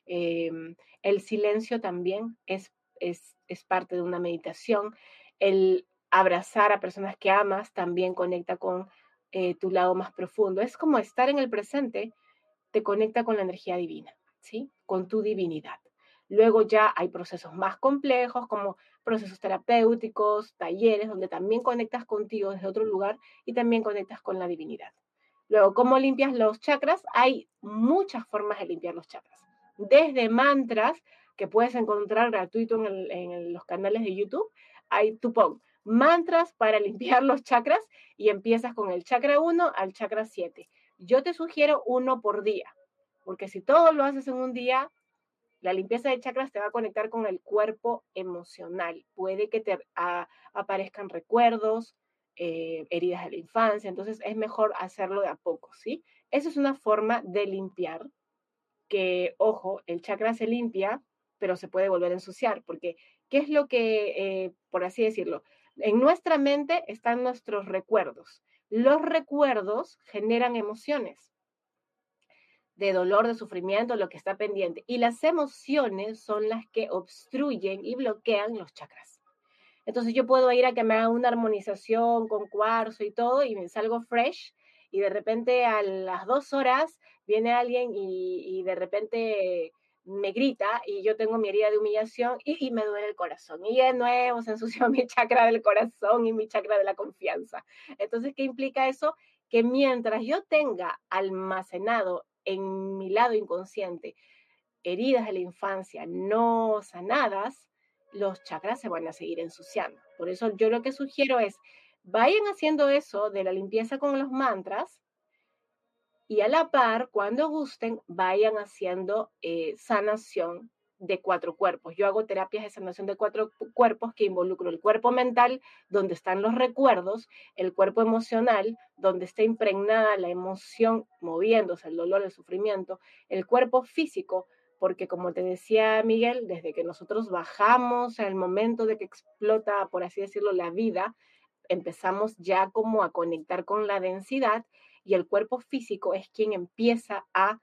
Em, el silencio también es, es, es parte de una meditación. El abrazar a personas que amas también conecta con eh, tu lado más profundo. Es como estar en el presente, te conecta con la energía divina, ¿sí? Con tu divinidad. Luego ya hay procesos más complejos como procesos terapéuticos, talleres, donde también conectas contigo desde otro lugar y también conectas con la divinidad. Luego, ¿cómo limpias los chakras? Hay muchas formas de limpiar los chakras. Desde mantras, que puedes encontrar gratuito en, los canales de YouTube, hay tu mantras para limpiar los chakras y empiezas con el chakra 1 al chakra 7. Yo te sugiero uno por día, porque si todo lo haces en un día, la limpieza de chakras te va a conectar con el cuerpo emocional. Puede que te aparezcan recuerdos, eh, heridas de la infancia, entonces es mejor hacerlo de a poco, ¿sí? Esa es una forma de limpiar que, ojo, el chakra se limpia, pero se puede volver a ensuciar, porque ¿qué es lo que, eh, por así decirlo? En nuestra mente están nuestros recuerdos. Los recuerdos generan emociones de dolor, de sufrimiento, lo que está pendiente. Y las emociones son las que obstruyen y bloquean los chakras. Entonces yo puedo ir a que me haga una armonización con cuarzo y todo y me salgo fresh y de repente a las dos horas viene alguien y, de repente me grita y yo tengo mi herida de humillación y, y, me duele el corazón. Y de nuevo se ensució mi chakra del corazón y mi chakra de la confianza. Entonces, ¿qué implica eso? Que mientras yo tenga almacenado en mi lado inconsciente heridas de la infancia no sanadas, los chakras se van a seguir ensuciando. Por eso yo lo que sugiero es, vayan haciendo eso de la limpieza con los mantras y a la par, cuando gusten, vayan haciendo eh, sanación de cuatro cuerpos. Yo hago terapias de sanación de cuatro cuerpos que involucro el cuerpo mental, donde están los recuerdos, el cuerpo emocional, donde está impregnada la emoción moviéndose, el dolor, el sufrimiento, el cuerpo físico, porque como te decía Miguel, desde que nosotros bajamos al momento de que explota, por así decirlo, la vida, empezamos ya como a conectar con la densidad y el cuerpo físico es quien empieza a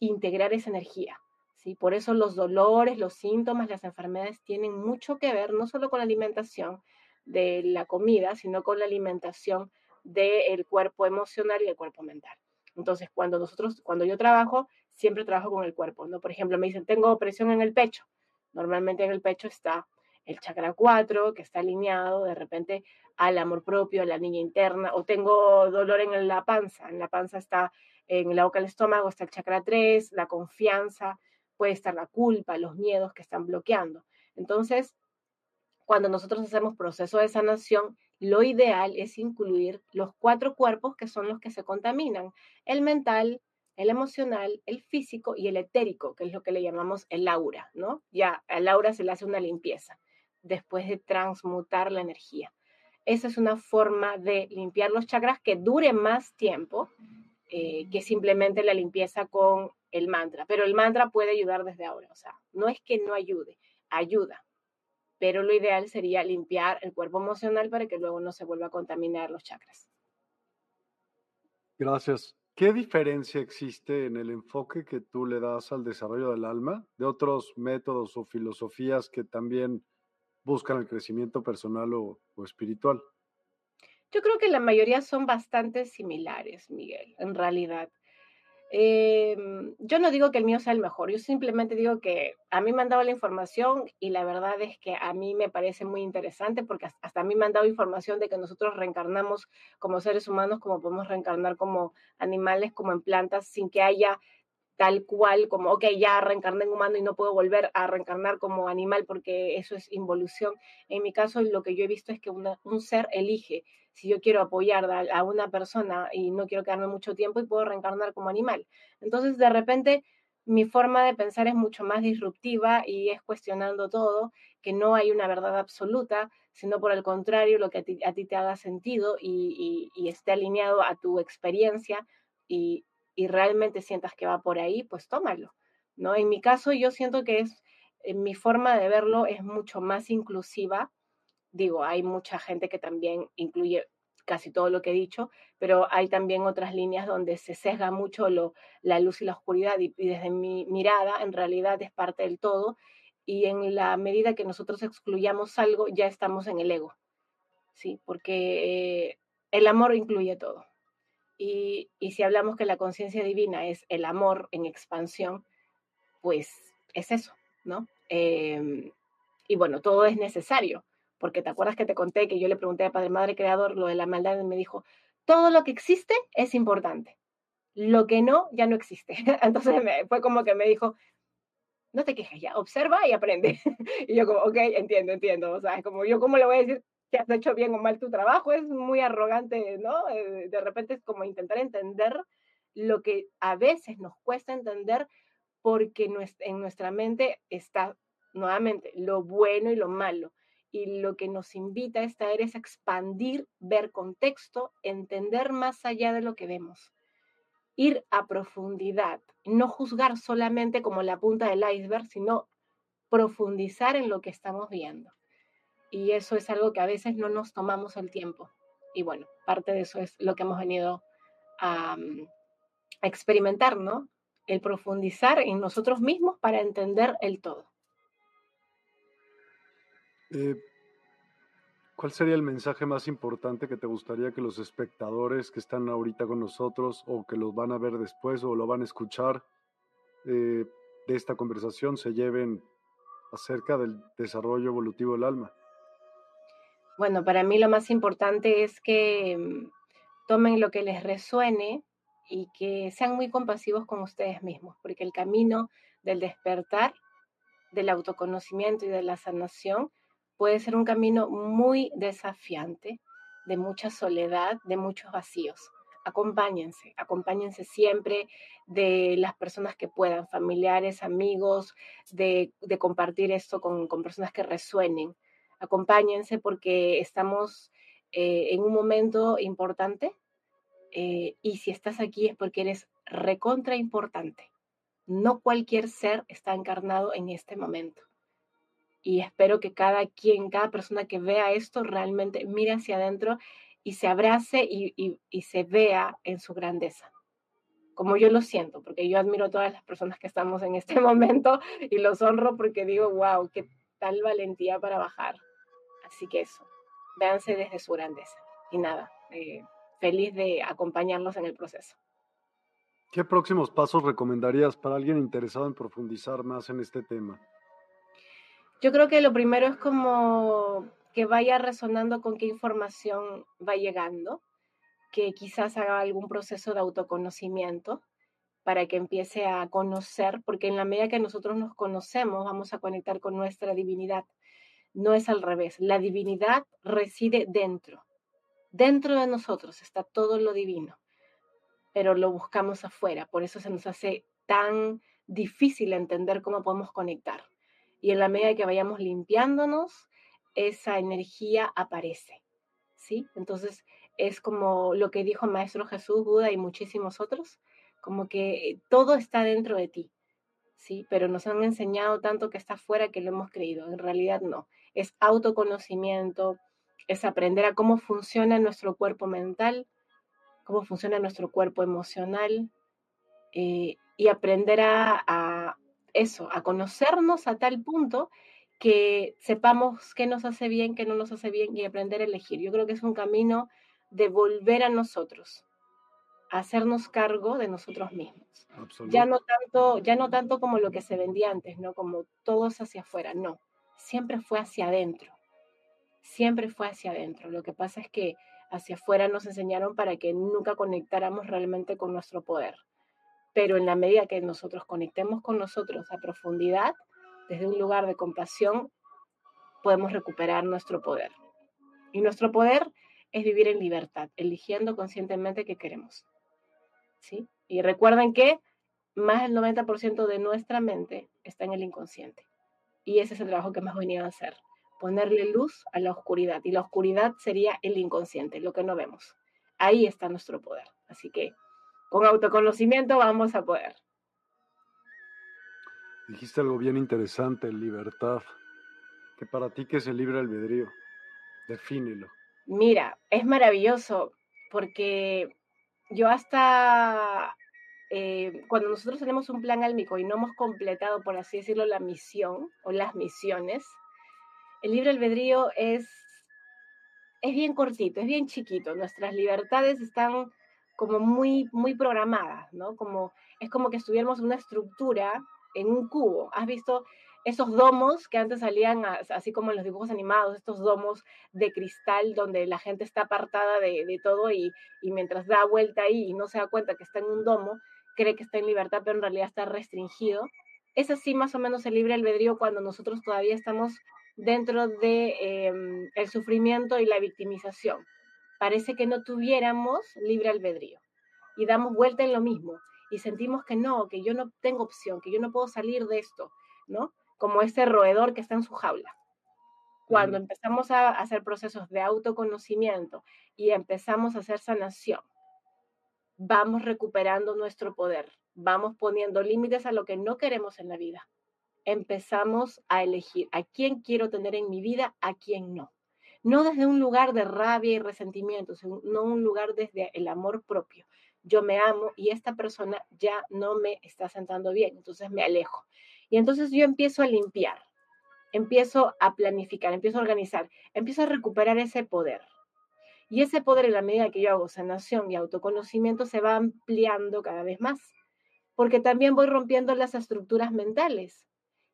integrar esa energía. ¿Sí? Por eso los dolores, los síntomas, las enfermedades tienen mucho que ver no solo con la alimentación de la comida, sino con la alimentación del cuerpo emocional y el cuerpo mental. Entonces, cuando nosotros, cuando yo trabajo, siempre trabajo con el cuerpo, ¿no? Por ejemplo, me dicen, tengo presión en el pecho. Normalmente en el pecho está el chakra 4, que está alineado de repente al amor propio, a la niña interna, o tengo dolor en la panza, en la panza está, en la boca del estómago está el chakra 3, la confianza, puede estar la culpa, los miedos que están bloqueando. Entonces, cuando nosotros hacemos proceso de sanación, lo ideal es incluir los cuatro cuerpos que son los que se contaminan, el mental, el emocional, el físico y el etérico, que es lo que le llamamos el aura, ¿no? Ya al aura se le hace una limpieza después de transmutar la energía. Esa es una forma de limpiar los chakras que dure más tiempo eh, que simplemente la limpieza con el mantra. Pero el mantra puede ayudar desde ahora. O sea, no es que no ayude, ayuda. Pero lo ideal sería limpiar el cuerpo emocional para que luego no se vuelva a contaminar los chakras.
Gracias. ¿Qué diferencia existe en el enfoque que tú le das al desarrollo del alma de otros métodos o filosofías que también buscan el crecimiento personal o, espiritual?
Yo creo que la mayoría son bastante similares, Miguel, en realidad. Em, yo no digo que el mío sea el mejor, yo simplemente digo que a mí me han dado la información y la verdad es que a mí me parece muy interesante porque hasta a mí me han dado información de que nosotros reencarnamos como seres humanos, como podemos reencarnar como animales, como en plantas, sin que haya tal cual como, ok, ya reencarné en humano y no puedo volver a reencarnar como animal porque eso es involución. En mi caso, lo que yo he visto es que un ser elige si yo quiero apoyar a, una persona y no quiero quedarme mucho tiempo y puedo reencarnar como animal. Entonces, de repente, mi forma de pensar es mucho más disruptiva y es cuestionando todo, que no hay una verdad absoluta, sino por el contrario, lo que a ti, te haga sentido y, esté alineado a tu experiencia y, y, realmente sientas que va por ahí, pues tómalo. ¿no? En mi caso, yo siento que es, mi forma de verlo es mucho más inclusiva digo, hay mucha gente que también incluye casi todo lo que he dicho, pero hay también otras líneas donde se sesga mucho lo, la luz y la oscuridad y, desde mi mirada en realidad es parte del todo y en la medida que nosotros excluyamos algo ya estamos en el ego, ¿sí? Porque eh, el amor incluye todo. Y, y si hablamos que la conciencia divina es el amor en expansión, pues es eso, ¿no? Em, y bueno, todo es necesario porque te acuerdas que te conté que yo le pregunté a Padre Madre Creador lo de la maldad y me dijo, todo lo que existe es importante, lo que no, ya no existe. Entonces fue como que me dijo, no te quejes ya, observa y aprende. y yo como, ok, entiendo, entiendo. O sea, es como yo, ¿cómo le voy a decir que has hecho bien o mal tu trabajo? Es muy arrogante, ¿no? Eh, de repente es como intentar entender lo que a veces nos cuesta entender porque en nuestra mente está nuevamente lo bueno y lo malo y lo que nos invita a estar es a expandir, ver contexto, entender más allá de lo que vemos, ir a profundidad, no juzgar solamente como la punta del iceberg, sino profundizar en lo que estamos viendo. Y eso es algo que a veces no nos tomamos el tiempo. Y bueno, parte de eso es lo que hemos venido a, mm, a experimentar, ¿no? El profundizar en nosotros mismos para entender el todo.
Eh, ¿Cuál sería el mensaje más importante que te gustaría que los espectadores que están ahorita con nosotros o que los van a ver después o lo van a escuchar eh, de esta conversación se lleven acerca del desarrollo evolutivo del alma?
Bueno, para mí lo más importante es que mm, tomen lo que les resuene y que sean muy compasivos con ustedes mismos, porque el camino del despertar, del autoconocimiento y de la sanación puede ser un camino muy desafiante, de mucha soledad, de muchos vacíos. Acompáñense, acompáñense siempre de las personas que puedan, familiares, amigos, de, compartir esto con, personas que resuenen. Acompáñense porque estamos eh, en un momento importante eh, y si estás aquí es porque eres recontra importante. No cualquier ser está encarnado en este momento y espero que cada quien, cada persona que vea esto realmente mire hacia adentro y se abrace y, se vea en su grandeza. Como yo lo siento, porque yo admiro todas las personas que estamos en este momento y los honro porque digo, wow, qué tal valentía para bajar. Así que eso, véanse desde su grandeza. Y nada, eh, feliz de acompañarlos en el proceso.
¿Qué próximos pasos recomendarías para alguien interesado en profundizar más en este tema?
Yo creo que lo primero es como que vaya resonando con qué información va llegando, que quizás haga algún proceso de autoconocimiento para que empiece a conocer, porque en la medida que nosotros nos conocemos, vamos a conectar con nuestra divinidad. No es al revés. La divinidad reside dentro. Dentro de nosotros está todo lo divino, pero lo buscamos afuera. Por eso se nos hace tan difícil entender cómo podemos conectar. Y en la medida que vayamos limpiándonos, esa energía aparece. ¿Sí? Entonces es como lo que dijo Maestro Jesús, Buda y muchísimos otros, como que todo está dentro de ti. ¿Sí? Pero nos han enseñado tanto que está afuera que lo hemos creído. En realidad no. Es autoconocimiento, es aprender a cómo funciona nuestro cuerpo mental, cómo funciona nuestro cuerpo emocional eh, y aprender a, eso, a conocernos a tal punto que sepamos qué nos hace bien, qué no nos hace bien y aprender a elegir. Yo creo que es un camino de volver a nosotros, a hacernos cargo de nosotros mismos. Ya no tanto, ya no tanto como lo que se vendía antes, no como todos hacia afuera, no, siempre fue hacia adentro. Siempre fue hacia adentro. Lo que pasa es que hacia afuera nos enseñaron para que nunca conectáramos realmente con nuestro poder. Pero en la medida que nosotros conectemos con nosotros a profundidad, desde un lugar de compasión, podemos recuperar nuestro poder. Y nuestro poder es vivir en libertad, eligiendo conscientemente qué queremos. ¿Sí? Y recuerden que más del 90% de nuestra mente está en el inconsciente. Y ese es el trabajo que hemos venido a hacer, ponerle luz a la oscuridad. Y la oscuridad sería el inconsciente, lo que no vemos. Ahí está nuestro poder. Así que con autoconocimiento vamos a poder.
Dijiste algo bien interesante, libertad. Que para ti, ¿qué es el libre albedrío? Defínelo.
Mira, es maravilloso porque yo hasta eh, cuando nosotros tenemos un plan álmico y no hemos completado, por así decirlo, la misión o las misiones, el libre albedrío es, es bien cortito, es bien chiquito. Nuestras libertades están como muy, muy programadas, ¿no? Como, es como que estuviéramos una estructura en un cubo. ¿Has visto esos domos que antes salían así como en los dibujos animados, estos domos de cristal donde la gente está apartada de, todo y, y, mientras da vuelta ahí y no se da cuenta que está en un domo, cree que está en libertad, pero en realidad está restringido. Es así más o menos el libre albedrío cuando nosotros todavía estamos dentro de em, sufrimiento y la victimización. Parece que no tuviéramos libre albedrío y damos vuelta en lo mismo y sentimos que no, que yo no tengo opción, que yo no puedo salir de esto, ¿no? Como ese roedor que está en su jaula. Cuando empezamos a hacer procesos de autoconocimiento y empezamos a hacer sanación, vamos recuperando nuestro poder, vamos poniendo límites a lo que no queremos en la vida. Empezamos a elegir a quién quiero tener en mi vida, a quién no. No desde un lugar de rabia y resentimiento, sino un lugar desde el amor propio. Yo me amo y esta persona ya no me está sentando bien, entonces me alejo. Y entonces yo empiezo a limpiar, empiezo a planificar, empiezo a organizar, empiezo a recuperar ese poder. Y ese poder en la medida que yo hago sanación y autoconocimiento se va ampliando cada vez más, porque también voy rompiendo las estructuras mentales.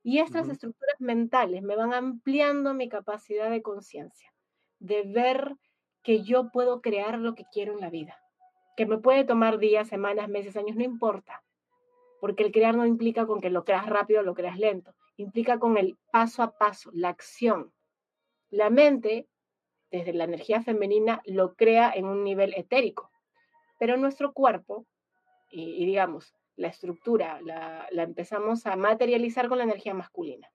Y estas estructuras mentales me van ampliando mi capacidad de conciencia, de ver que yo puedo crear lo que quiero en la vida, que me puede tomar días, semanas, meses, años, no importa, porque el crear no implica con que lo creas rápido o lo creas lento, implica con el paso a paso, la acción. La mente desde la energía femenina lo crea en un nivel etérico, pero nuestro cuerpo, y, digamos, la estructura, la, empezamos a materializar con la energía masculina.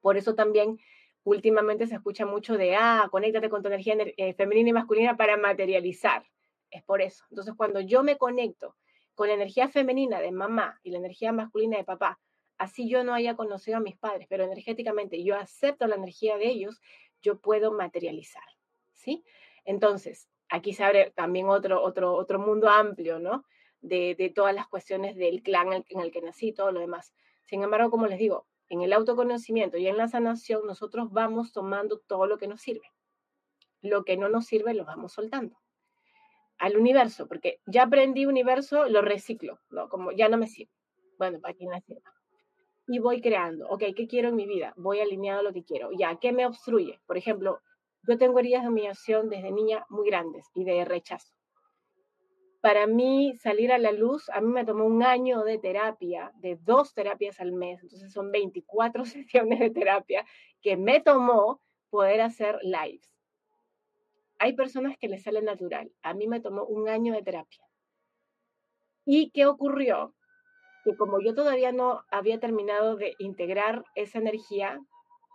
Por eso también últimamente se escucha mucho de, ah, conéctate con tu energía eh, femenina y masculina para materializar. Es por eso. Entonces, cuando yo me conecto con la energía femenina de mamá y la energía masculina de papá, así yo no haya conocido a mis padres, pero energéticamente yo acepto la energía de ellos, yo puedo materializar, ¿sí? Entonces, aquí se abre también otro, otro, otro mundo amplio, ¿no? De, de todas las cuestiones del clan en el que nací, todo lo demás. Sin embargo, como les digo, en el autoconocimiento y en la sanación, nosotros vamos tomando todo lo que nos sirve. Lo que no nos sirve, lo vamos soltando. al universo, porque ya aprendí universo, lo reciclo, ¿no? Como ya no me sirve. Bueno, para quien me sirva. Y voy creando, ok, ¿qué quiero en mi vida? Voy alineado a lo que quiero. Ya, ¿qué me obstruye? Por ejemplo, yo tengo heridas de humillación desde niña muy grandes y de rechazo. Para mí salir a la luz, a mí me tomó un año de terapia, de dos terapias al mes, entonces son 24 sesiones de terapia que me tomó poder hacer lives. Hay personas que les sale natural, a mí me tomó un año de terapia. ¿Y qué ocurrió? Que como yo todavía no había terminado de integrar esa energía,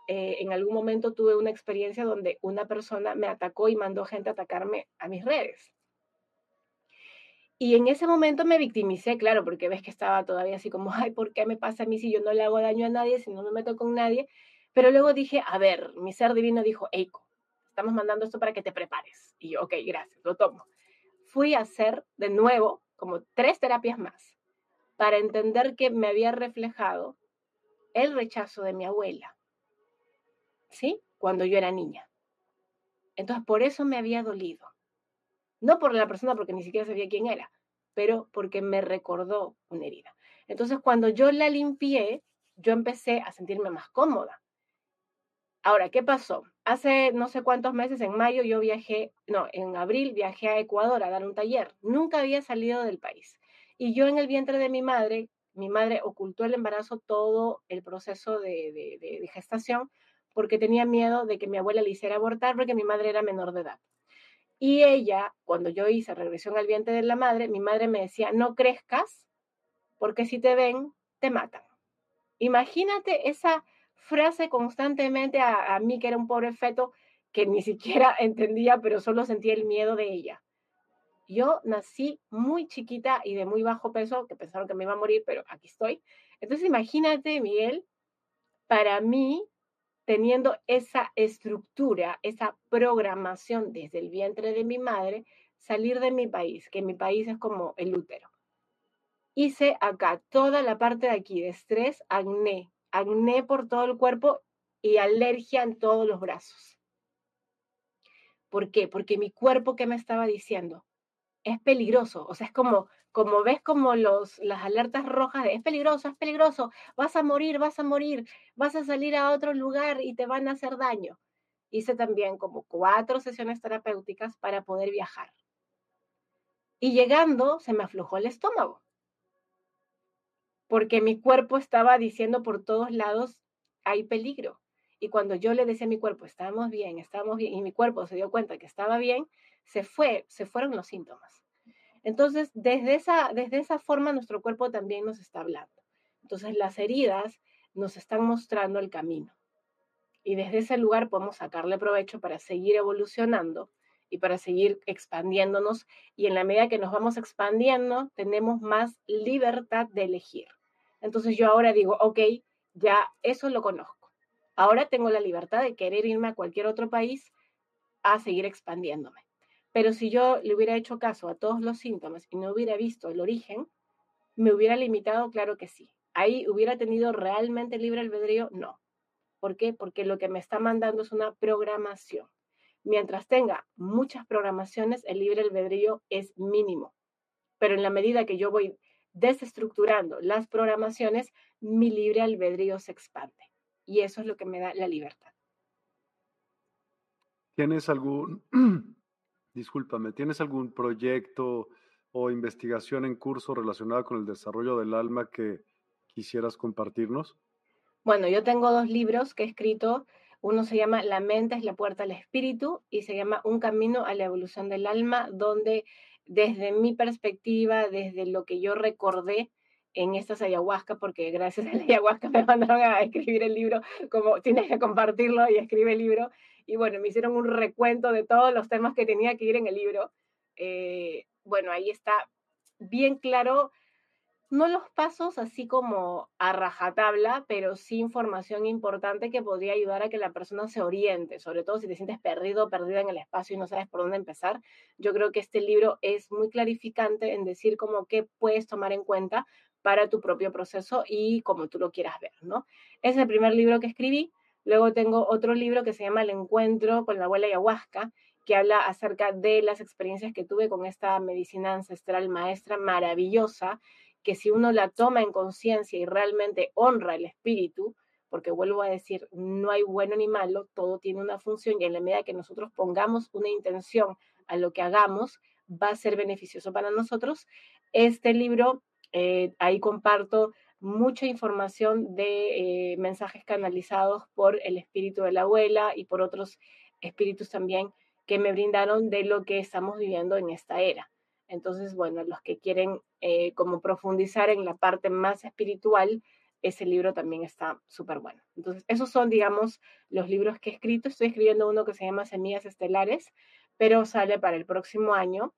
eh, en algún momento tuve una experiencia donde una persona me atacó y mandó gente a atacarme a mis redes. Y en ese momento me victimicé, claro, porque ves que estaba todavía así como, ay, ¿por qué me pasa a mí si yo no le hago daño a nadie, si no me meto con nadie? Pero luego dije, a ver, mi ser divino dijo, Eiko, estamos mandando esto para que te prepares. Y yo, ok, gracias, lo tomo. Fui a hacer de nuevo como tres terapias más para entender que me había reflejado el rechazo de mi abuela ¿sí? Cuando yo era niña. Entonces, por eso me había dolido. No por la persona, porque ni siquiera sabía quién era, pero porque me recordó una herida. Entonces, cuando yo la limpié, yo empecé a sentirme más cómoda. Ahora, ¿qué pasó? Hace no sé cuántos meses, en mayo, yo viajé, no, en abril viajé a Ecuador a dar un taller. Nunca había salido del país. Y yo en el vientre de mi madre, mi madre ocultó el embarazo, todo el proceso de, de gestación, porque tenía miedo de que mi abuela le hiciera abortar porque mi madre era menor de edad. Y ella, cuando yo hice regresión al vientre de la madre, mi madre me decía, no crezcas, porque si te ven, te matan. Imagínate esa frase constantemente a, mí, que era un pobre feto, que ni siquiera entendía, pero solo sentía el miedo de ella. Yo nací muy chiquita y de muy bajo peso, que pensaron que me iba a morir, pero aquí estoy. Entonces imagínate, Miguel, para mí teniendo esa estructura, esa programación desde el vientre de mi madre, salir de mi país, que mi país es como el útero. Hice acá toda la parte de aquí de estrés, acné, acné por todo el cuerpo y alergia en todos los brazos. ¿Por qué? Porque mi cuerpo, ¿qué me estaba diciendo? Es peligroso, o sea, es como como ves como los, las alertas rojas de es peligroso, es peligroso, vas a morir, vas a morir, vas a salir a otro lugar y te van a hacer daño. Hice también como cuatro sesiones terapéuticas para poder viajar. Y llegando se me aflojó el estómago, porque mi cuerpo estaba diciendo por todos lados, hay peligro. Y cuando yo le decía a mi cuerpo, estamos bien, estamos bien, y mi cuerpo se dio cuenta que estaba bien, se fue, se fueron los síntomas. Entonces, desde esa, desde esa forma nuestro cuerpo también nos está hablando. Entonces, las heridas nos están mostrando el camino. Y desde ese lugar podemos sacarle provecho para seguir evolucionando y para seguir expandiéndonos. Y en la medida que nos vamos expandiendo, tenemos más libertad de elegir. Entonces yo ahora digo, ok, ya eso lo conozco. Ahora tengo la libertad de querer irme a cualquier otro país a seguir expandiéndome. Pero si yo le hubiera hecho caso a todos los síntomas y no hubiera visto el origen, ¿me hubiera limitado? Claro que sí. ¿Ahí hubiera tenido realmente libre albedrío? No. ¿Por qué? Porque lo que me está mandando es una programación. Mientras tenga muchas programaciones, el libre albedrío es mínimo. Pero en la medida que yo voy desestructurando las programaciones, mi libre albedrío se expande. Y eso es lo que me da la libertad.
¿Tienes algún discúlpame, ¿tienes algún proyecto o investigación en curso relacionada con el desarrollo del alma que quisieras compartirnos?
Bueno, yo tengo dos libros que he escrito. Uno se llama La mente es la puerta al espíritu y se llama Un camino a la evolución del alma, donde desde mi perspectiva, desde lo que yo recordé en estas ayahuasca, porque gracias a la ayahuasca me mandaron a escribir el libro, como tienes que compartirlo y escribe el libro, y bueno, me hicieron un recuento de todos los temas que tenía que ir en el libro. Eh, bueno, ahí está bien claro, no los pasos así como a rajatabla, pero sí información importante que podría ayudar a que la persona se oriente, sobre todo si te sientes perdido o perdida en el espacio y no sabes por dónde empezar. Yo creo que este libro es muy clarificante en decir como qué puedes tomar en cuenta para tu propio proceso y como tú lo quieras ver, ¿no? Es el primer libro que escribí. Luego tengo otro libro que se llama El encuentro con la abuela ayahuasca que habla acerca de las experiencias que tuve con esta medicina ancestral maestra maravillosa, que si uno la toma en conciencia y realmente honra el espíritu, porque vuelvo a decir, no hay bueno ni malo, todo tiene una función y en la medida que nosotros pongamos una intención a lo que hagamos, va a ser beneficioso para nosotros. Este libro, eh, ahí comparto mucha información de eh, mensajes canalizados por el espíritu de la abuela y por otros espíritus también que me brindaron de lo que estamos viviendo en esta era. Entonces, bueno, los que quieren eh, como profundizar en la parte más espiritual, ese libro también está súper bueno. Entonces, esos son, digamos, los libros que he escrito. Estoy escribiendo uno que se llama Semillas Estelares, pero sale para el próximo año.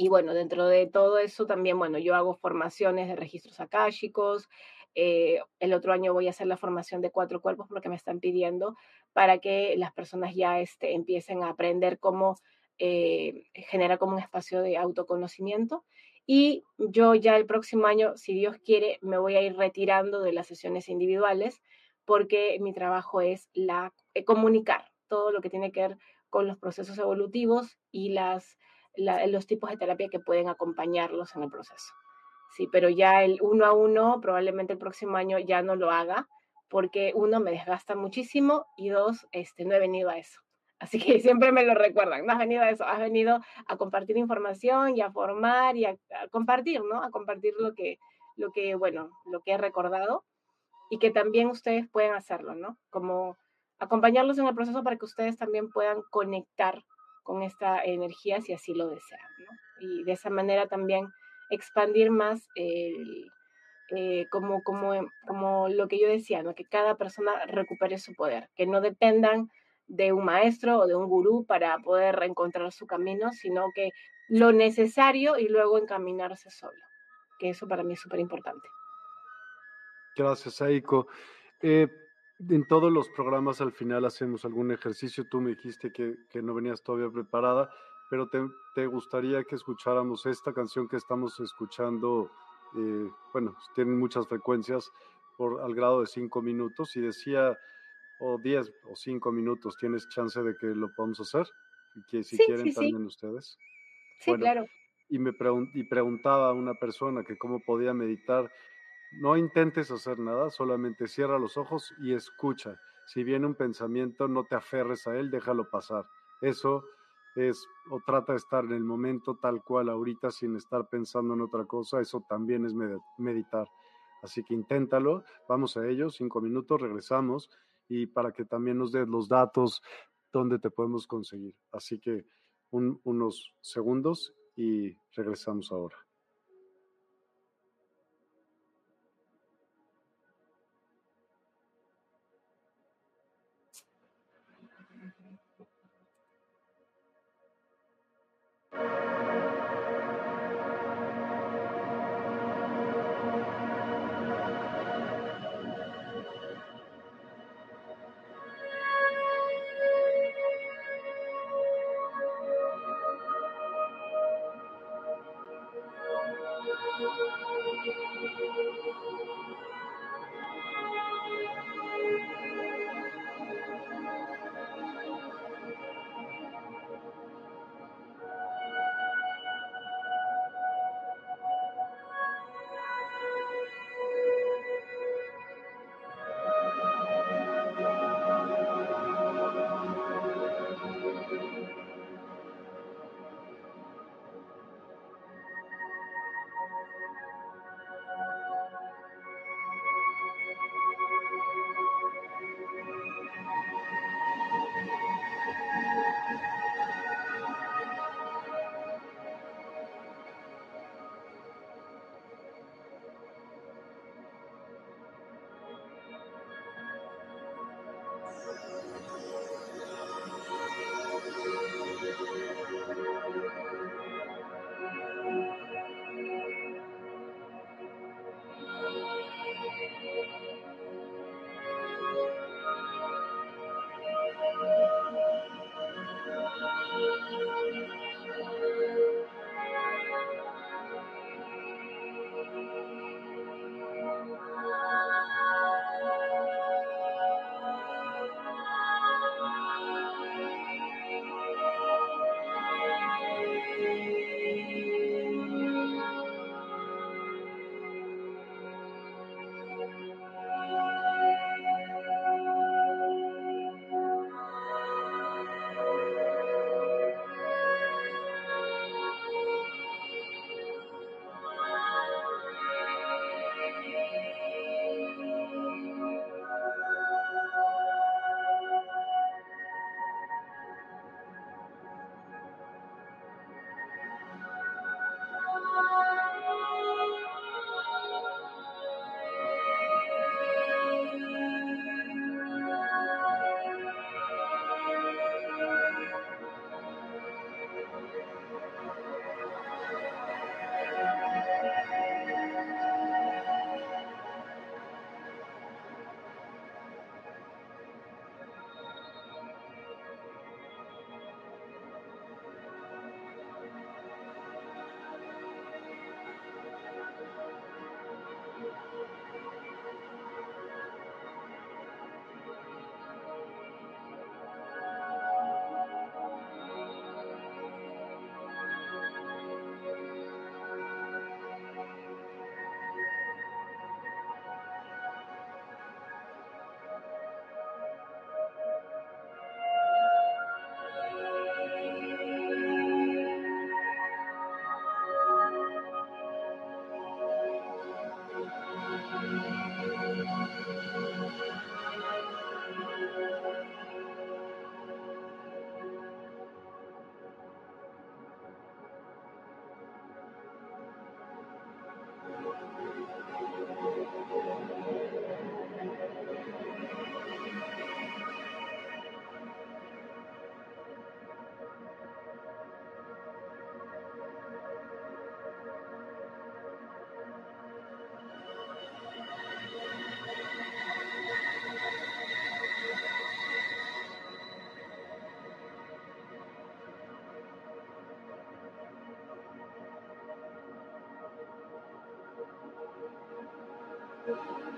Y bueno, dentro de todo eso también, bueno, yo hago formaciones de registros akáshicos. Eh, el otro año voy a hacer la formación de cuatro cuerpos porque me están pidiendo para que las personas ya este, empiecen a aprender cómo eh, generar como un espacio de autoconocimiento. Y yo ya el próximo año, si Dios quiere, me voy a ir retirando de las sesiones individuales porque mi trabajo es la, eh, comunicar todo lo que tiene que ver con los procesos evolutivos y las, los tipos de terapia que pueden acompañarlos en el proceso. Sí, pero ya el uno a uno, probablemente el próximo año ya no lo haga, porque uno, me desgasta muchísimo y dos, este, no he venido a eso. Así que siempre me lo recuerdan, no has venido a eso, has venido a compartir información y a formar y a, compartir, ¿no? A compartir lo que, lo que, bueno, lo que he recordado y que también ustedes pueden hacerlo, ¿no? Como acompañarlos en el proceso para que ustedes también puedan conectar con esta energía si así lo desean. Y de esa manera también expandir más el, eh, como, como, como lo que yo decía, ¿no? que cada persona recupere su poder, que no dependan de un maestro o de un gurú para poder reencontrar su camino, sino que lo necesario y luego encaminarse solo, que eso para mí es súper importante.
Gracias, Aiko. Eh, en todos los programas al final hacemos algún ejercicio. Tú me dijiste que, que no venías todavía preparada, pero te, te, gustaría que escucháramos esta canción que estamos escuchando. Eh, bueno, tienen muchas frecuencias por al grado de cinco minutos y decía o 10 o 5 minutos tienes chance de que lo podamos hacer, que si quieren también ustedes.
Sí, claro.
Y me y preguntaba a una persona que cómo podía meditar. No intentes hacer nada, solamente cierra los ojos y escucha. Si viene un pensamiento, no te aferres a él, déjalo pasar. Eso es, o trata de estar en el momento tal cual ahorita sin estar pensando en otra cosa, eso también es meditar. Así que inténtalo, vamos a ello, cinco minutos, regresamos y para que también nos des los datos donde te podemos conseguir. Así que unos segundos y regresamos ahora.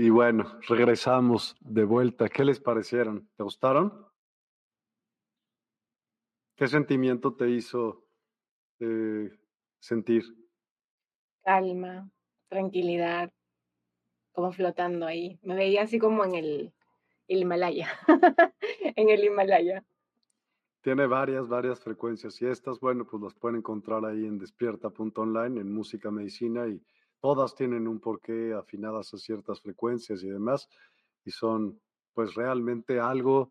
Y bueno, regresamos de vuelta. ¿Qué les parecieron? ¿Te gustaron? ¿Qué sentimiento te hizo eh, sentir?
Calma, tranquilidad, como flotando ahí. Me veía así como en el, Himalaya, en el Himalaya.
Tiene varias, varias frecuencias y estas, bueno, pues las pueden encontrar ahí en despierta.online, en música medicina y todas tienen un porqué afinadas a ciertas frecuencias y demás, y son pues realmente algo,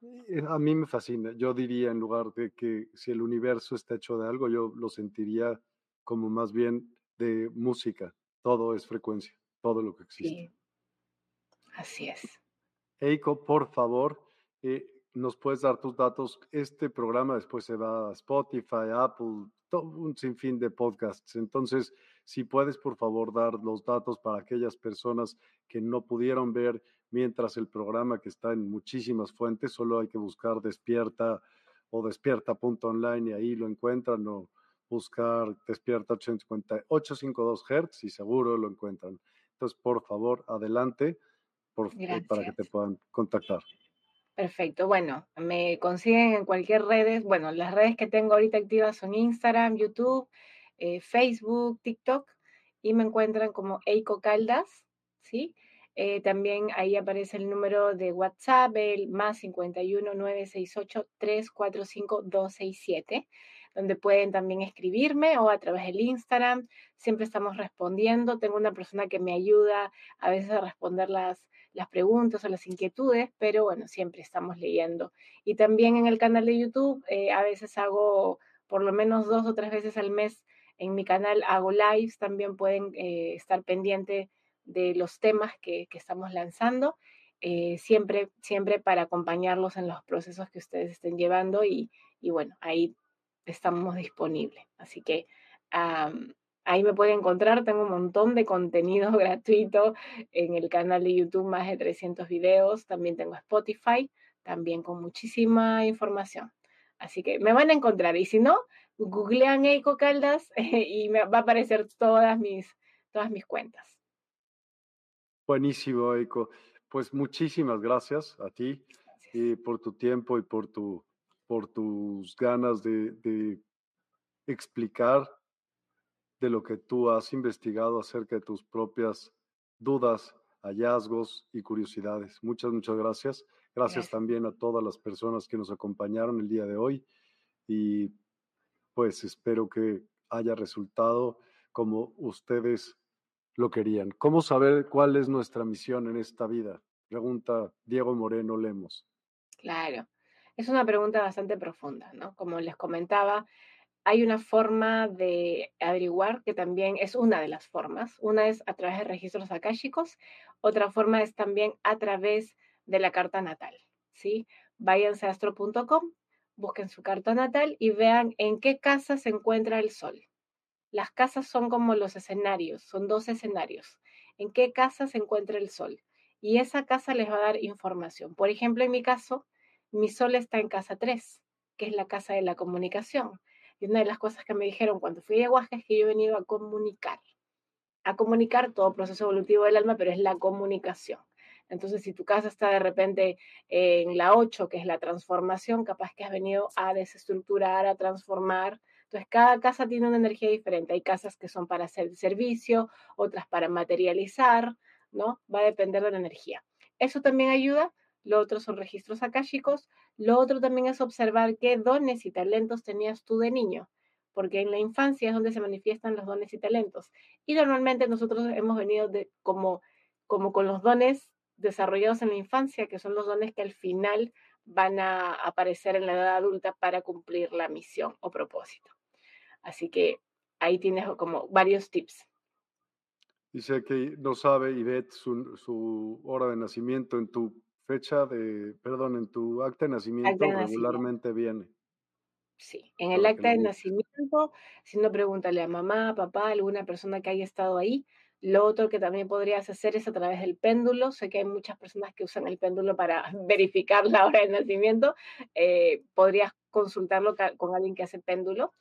eh, a mí me fascina. Yo diría en lugar de que si el universo está hecho de algo, yo lo sentiría como más bien de música. Todo es frecuencia, todo lo que existe.
Así es.
Eiko, por favor, eh, nos puedes dar tus datos. Este programa después se va a Spotify, Apple, todo un sinfín de podcasts. Entonces, si puedes, por favor, dar los datos para aquellas personas que no pudieron ver mientras el programa que está en muchísimas fuentes, solo hay que buscar despierta o despierta.online y ahí lo encuentran o buscar despierta 852 Hz y seguro lo encuentran. Entonces, por favor, adelante por, eh, para que te puedan contactar.
Perfecto. Bueno, me consiguen en cualquier redes. Bueno, las redes que tengo ahorita activas son Instagram, YouTube, eh, Facebook, TikTok y me encuentran como Eiko Caldas, ¿sí? Eh, también ahí aparece el número de WhatsApp, el más 51 968 345 267 donde pueden también escribirme o a través del Instagram. Siempre estamos respondiendo. Tengo una persona que me ayuda a veces a responder las, las preguntas o las inquietudes, pero bueno, siempre estamos leyendo. Y también en el canal de YouTube, eh, a veces hago por lo menos dos o tres veces al mes en mi canal hago lives, también pueden eh, estar pendientes de los temas que, estamos lanzando, eh, siempre, siempre para acompañarlos en los procesos que ustedes estén llevando y, bueno, ahí estamos disponibles. Así que ahí me pueden encontrar, tengo un montón de contenido gratuito en el canal de YouTube, más de 300 videos, también tengo Spotify, también con muchísima información. Así que me van a encontrar y si no, googlean Eiko Caldas y me va a aparecer todas mis, todas mis cuentas.
Buenísimo, Eiko. Pues muchísimas gracias a ti eh, por tu tiempo y por, tu, por tus ganas de, de explicar de lo que tú has investigado acerca de tus propias dudas, hallazgos y curiosidades. Muchas, muchas gracias. Gracias también a todas las personas que nos acompañaron el día de hoy y pues espero que haya resultado como ustedes lo querían. ¿Cómo saber cuál es nuestra misión en esta vida? Pregunta Diego Moreno Lemos.
Claro, es una pregunta bastante profunda, ¿no? Como les comentaba, hay una forma de averiguar que también es una de las formas. Una es a través de registros akáshicos, otra forma es también a través de la carta natal, ¿sí? Váyanse a astro.com, busquen su carta natal y vean en qué casa se encuentra el sol. Las casas son como los escenarios, son dos escenarios. ¿En qué casa se encuentra el sol? Y esa casa les va a dar información. Por ejemplo, en mi caso, mi sol está en casa 3, que es la casa de la comunicación. Y una de las cosas que me dijeron cuando fui a Ayahuasca es que yo he venido a comunicar, a comunicar todo proceso evolutivo del alma, pero es la comunicación. Entonces, si tu casa está de repente en la 8, que es la transformación, capaz que has venido a desestructurar, a transformar. Entonces, cada casa tiene una energía diferente. Hay casas que son para hacer servicio, otras para materializar, ¿no? Va a depender de la energía. Eso también ayuda. Lo otro son registros akáshicos. Lo otro también es observar qué dones y talentos tenías tú de niño porque en la infancia es donde se manifiestan los dones y talentos. Y normalmente nosotros hemos venido de, como, como con los dones desarrollados en la infancia, que son los dones que al final van a aparecer en la edad adulta para cumplir la misión o propósito. Así que ahí tienes como varios tips.
Dice que no sabe Ivette su, su hora de nacimiento en tu fecha de, perdón, en tu acta de nacimiento regularmente viene.
Sí, en el acta de nacimiento, si no pregúntale a mamá, papá, alguna persona que haya estado ahí, lo otro que también podrías hacer es a través del péndulo. Sé que hay muchas personas que usan el péndulo para verificar la hora de nacimiento. Eh, podrías consultarlo con alguien que hace péndulo.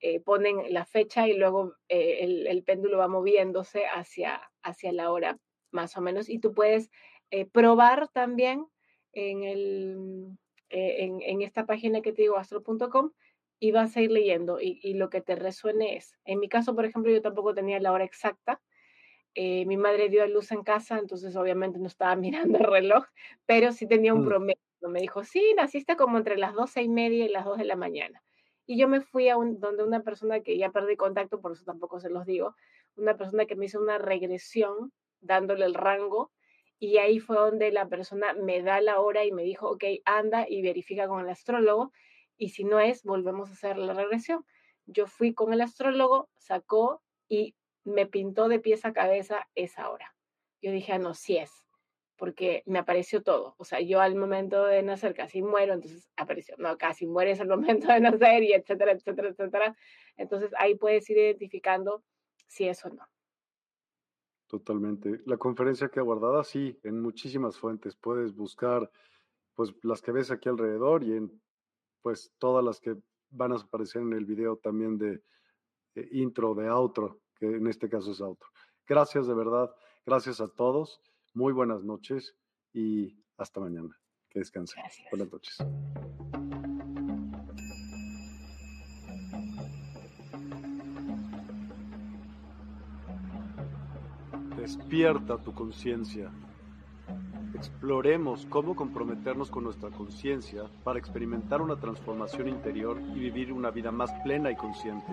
Eh, ponen la fecha y luego eh, el, péndulo va moviéndose hacia, hacia la hora más o menos. Y tú puedes probar también en, el, en, esta página que te digo, astro.com, y vas a ir leyendo y lo que te resuene es. En mi caso, por ejemplo, yo tampoco tenía la hora exacta eh, mi madre dio a luz en casa, entonces obviamente no estaba mirando el reloj, pero sí tenía un mm. promedio. Me dijo, sí, naciste como entre las doce y media y las dos de la mañana. Y yo me fui a un, donde una persona que ya perdí contacto, por eso tampoco se los digo, una persona que me hizo una regresión dándole el rango y ahí fue donde la persona me da la hora y me dijo, ok, anda y verifica con el astrólogo y si no es, volvemos a hacer la regresión. Yo fui con el astrólogo, sacó y me pintó de pies a cabeza esa hora. Yo dije, ah, no, sí es, porque me apareció todo. O sea, yo al momento de nacer casi muero, entonces apareció, no, casi mueres al momento de nacer y etcétera, etcétera, etcétera. Entonces ahí puedes ir identificando si es o no.
Totalmente. La conferencia que guardada, sí, en muchísimas fuentes. Puedes buscar, pues, las que ves aquí alrededor y en, pues, todas las que van a aparecer en el video también de, de intro, de outro que en este caso es auto. Gracias de verdad, gracias a todos, muy buenas noches y hasta mañana. Que descansen. Buenas noches. Despierta tu conciencia. Exploremos cómo comprometernos con nuestra conciencia para experimentar una transformación interior y vivir una vida más plena y consciente.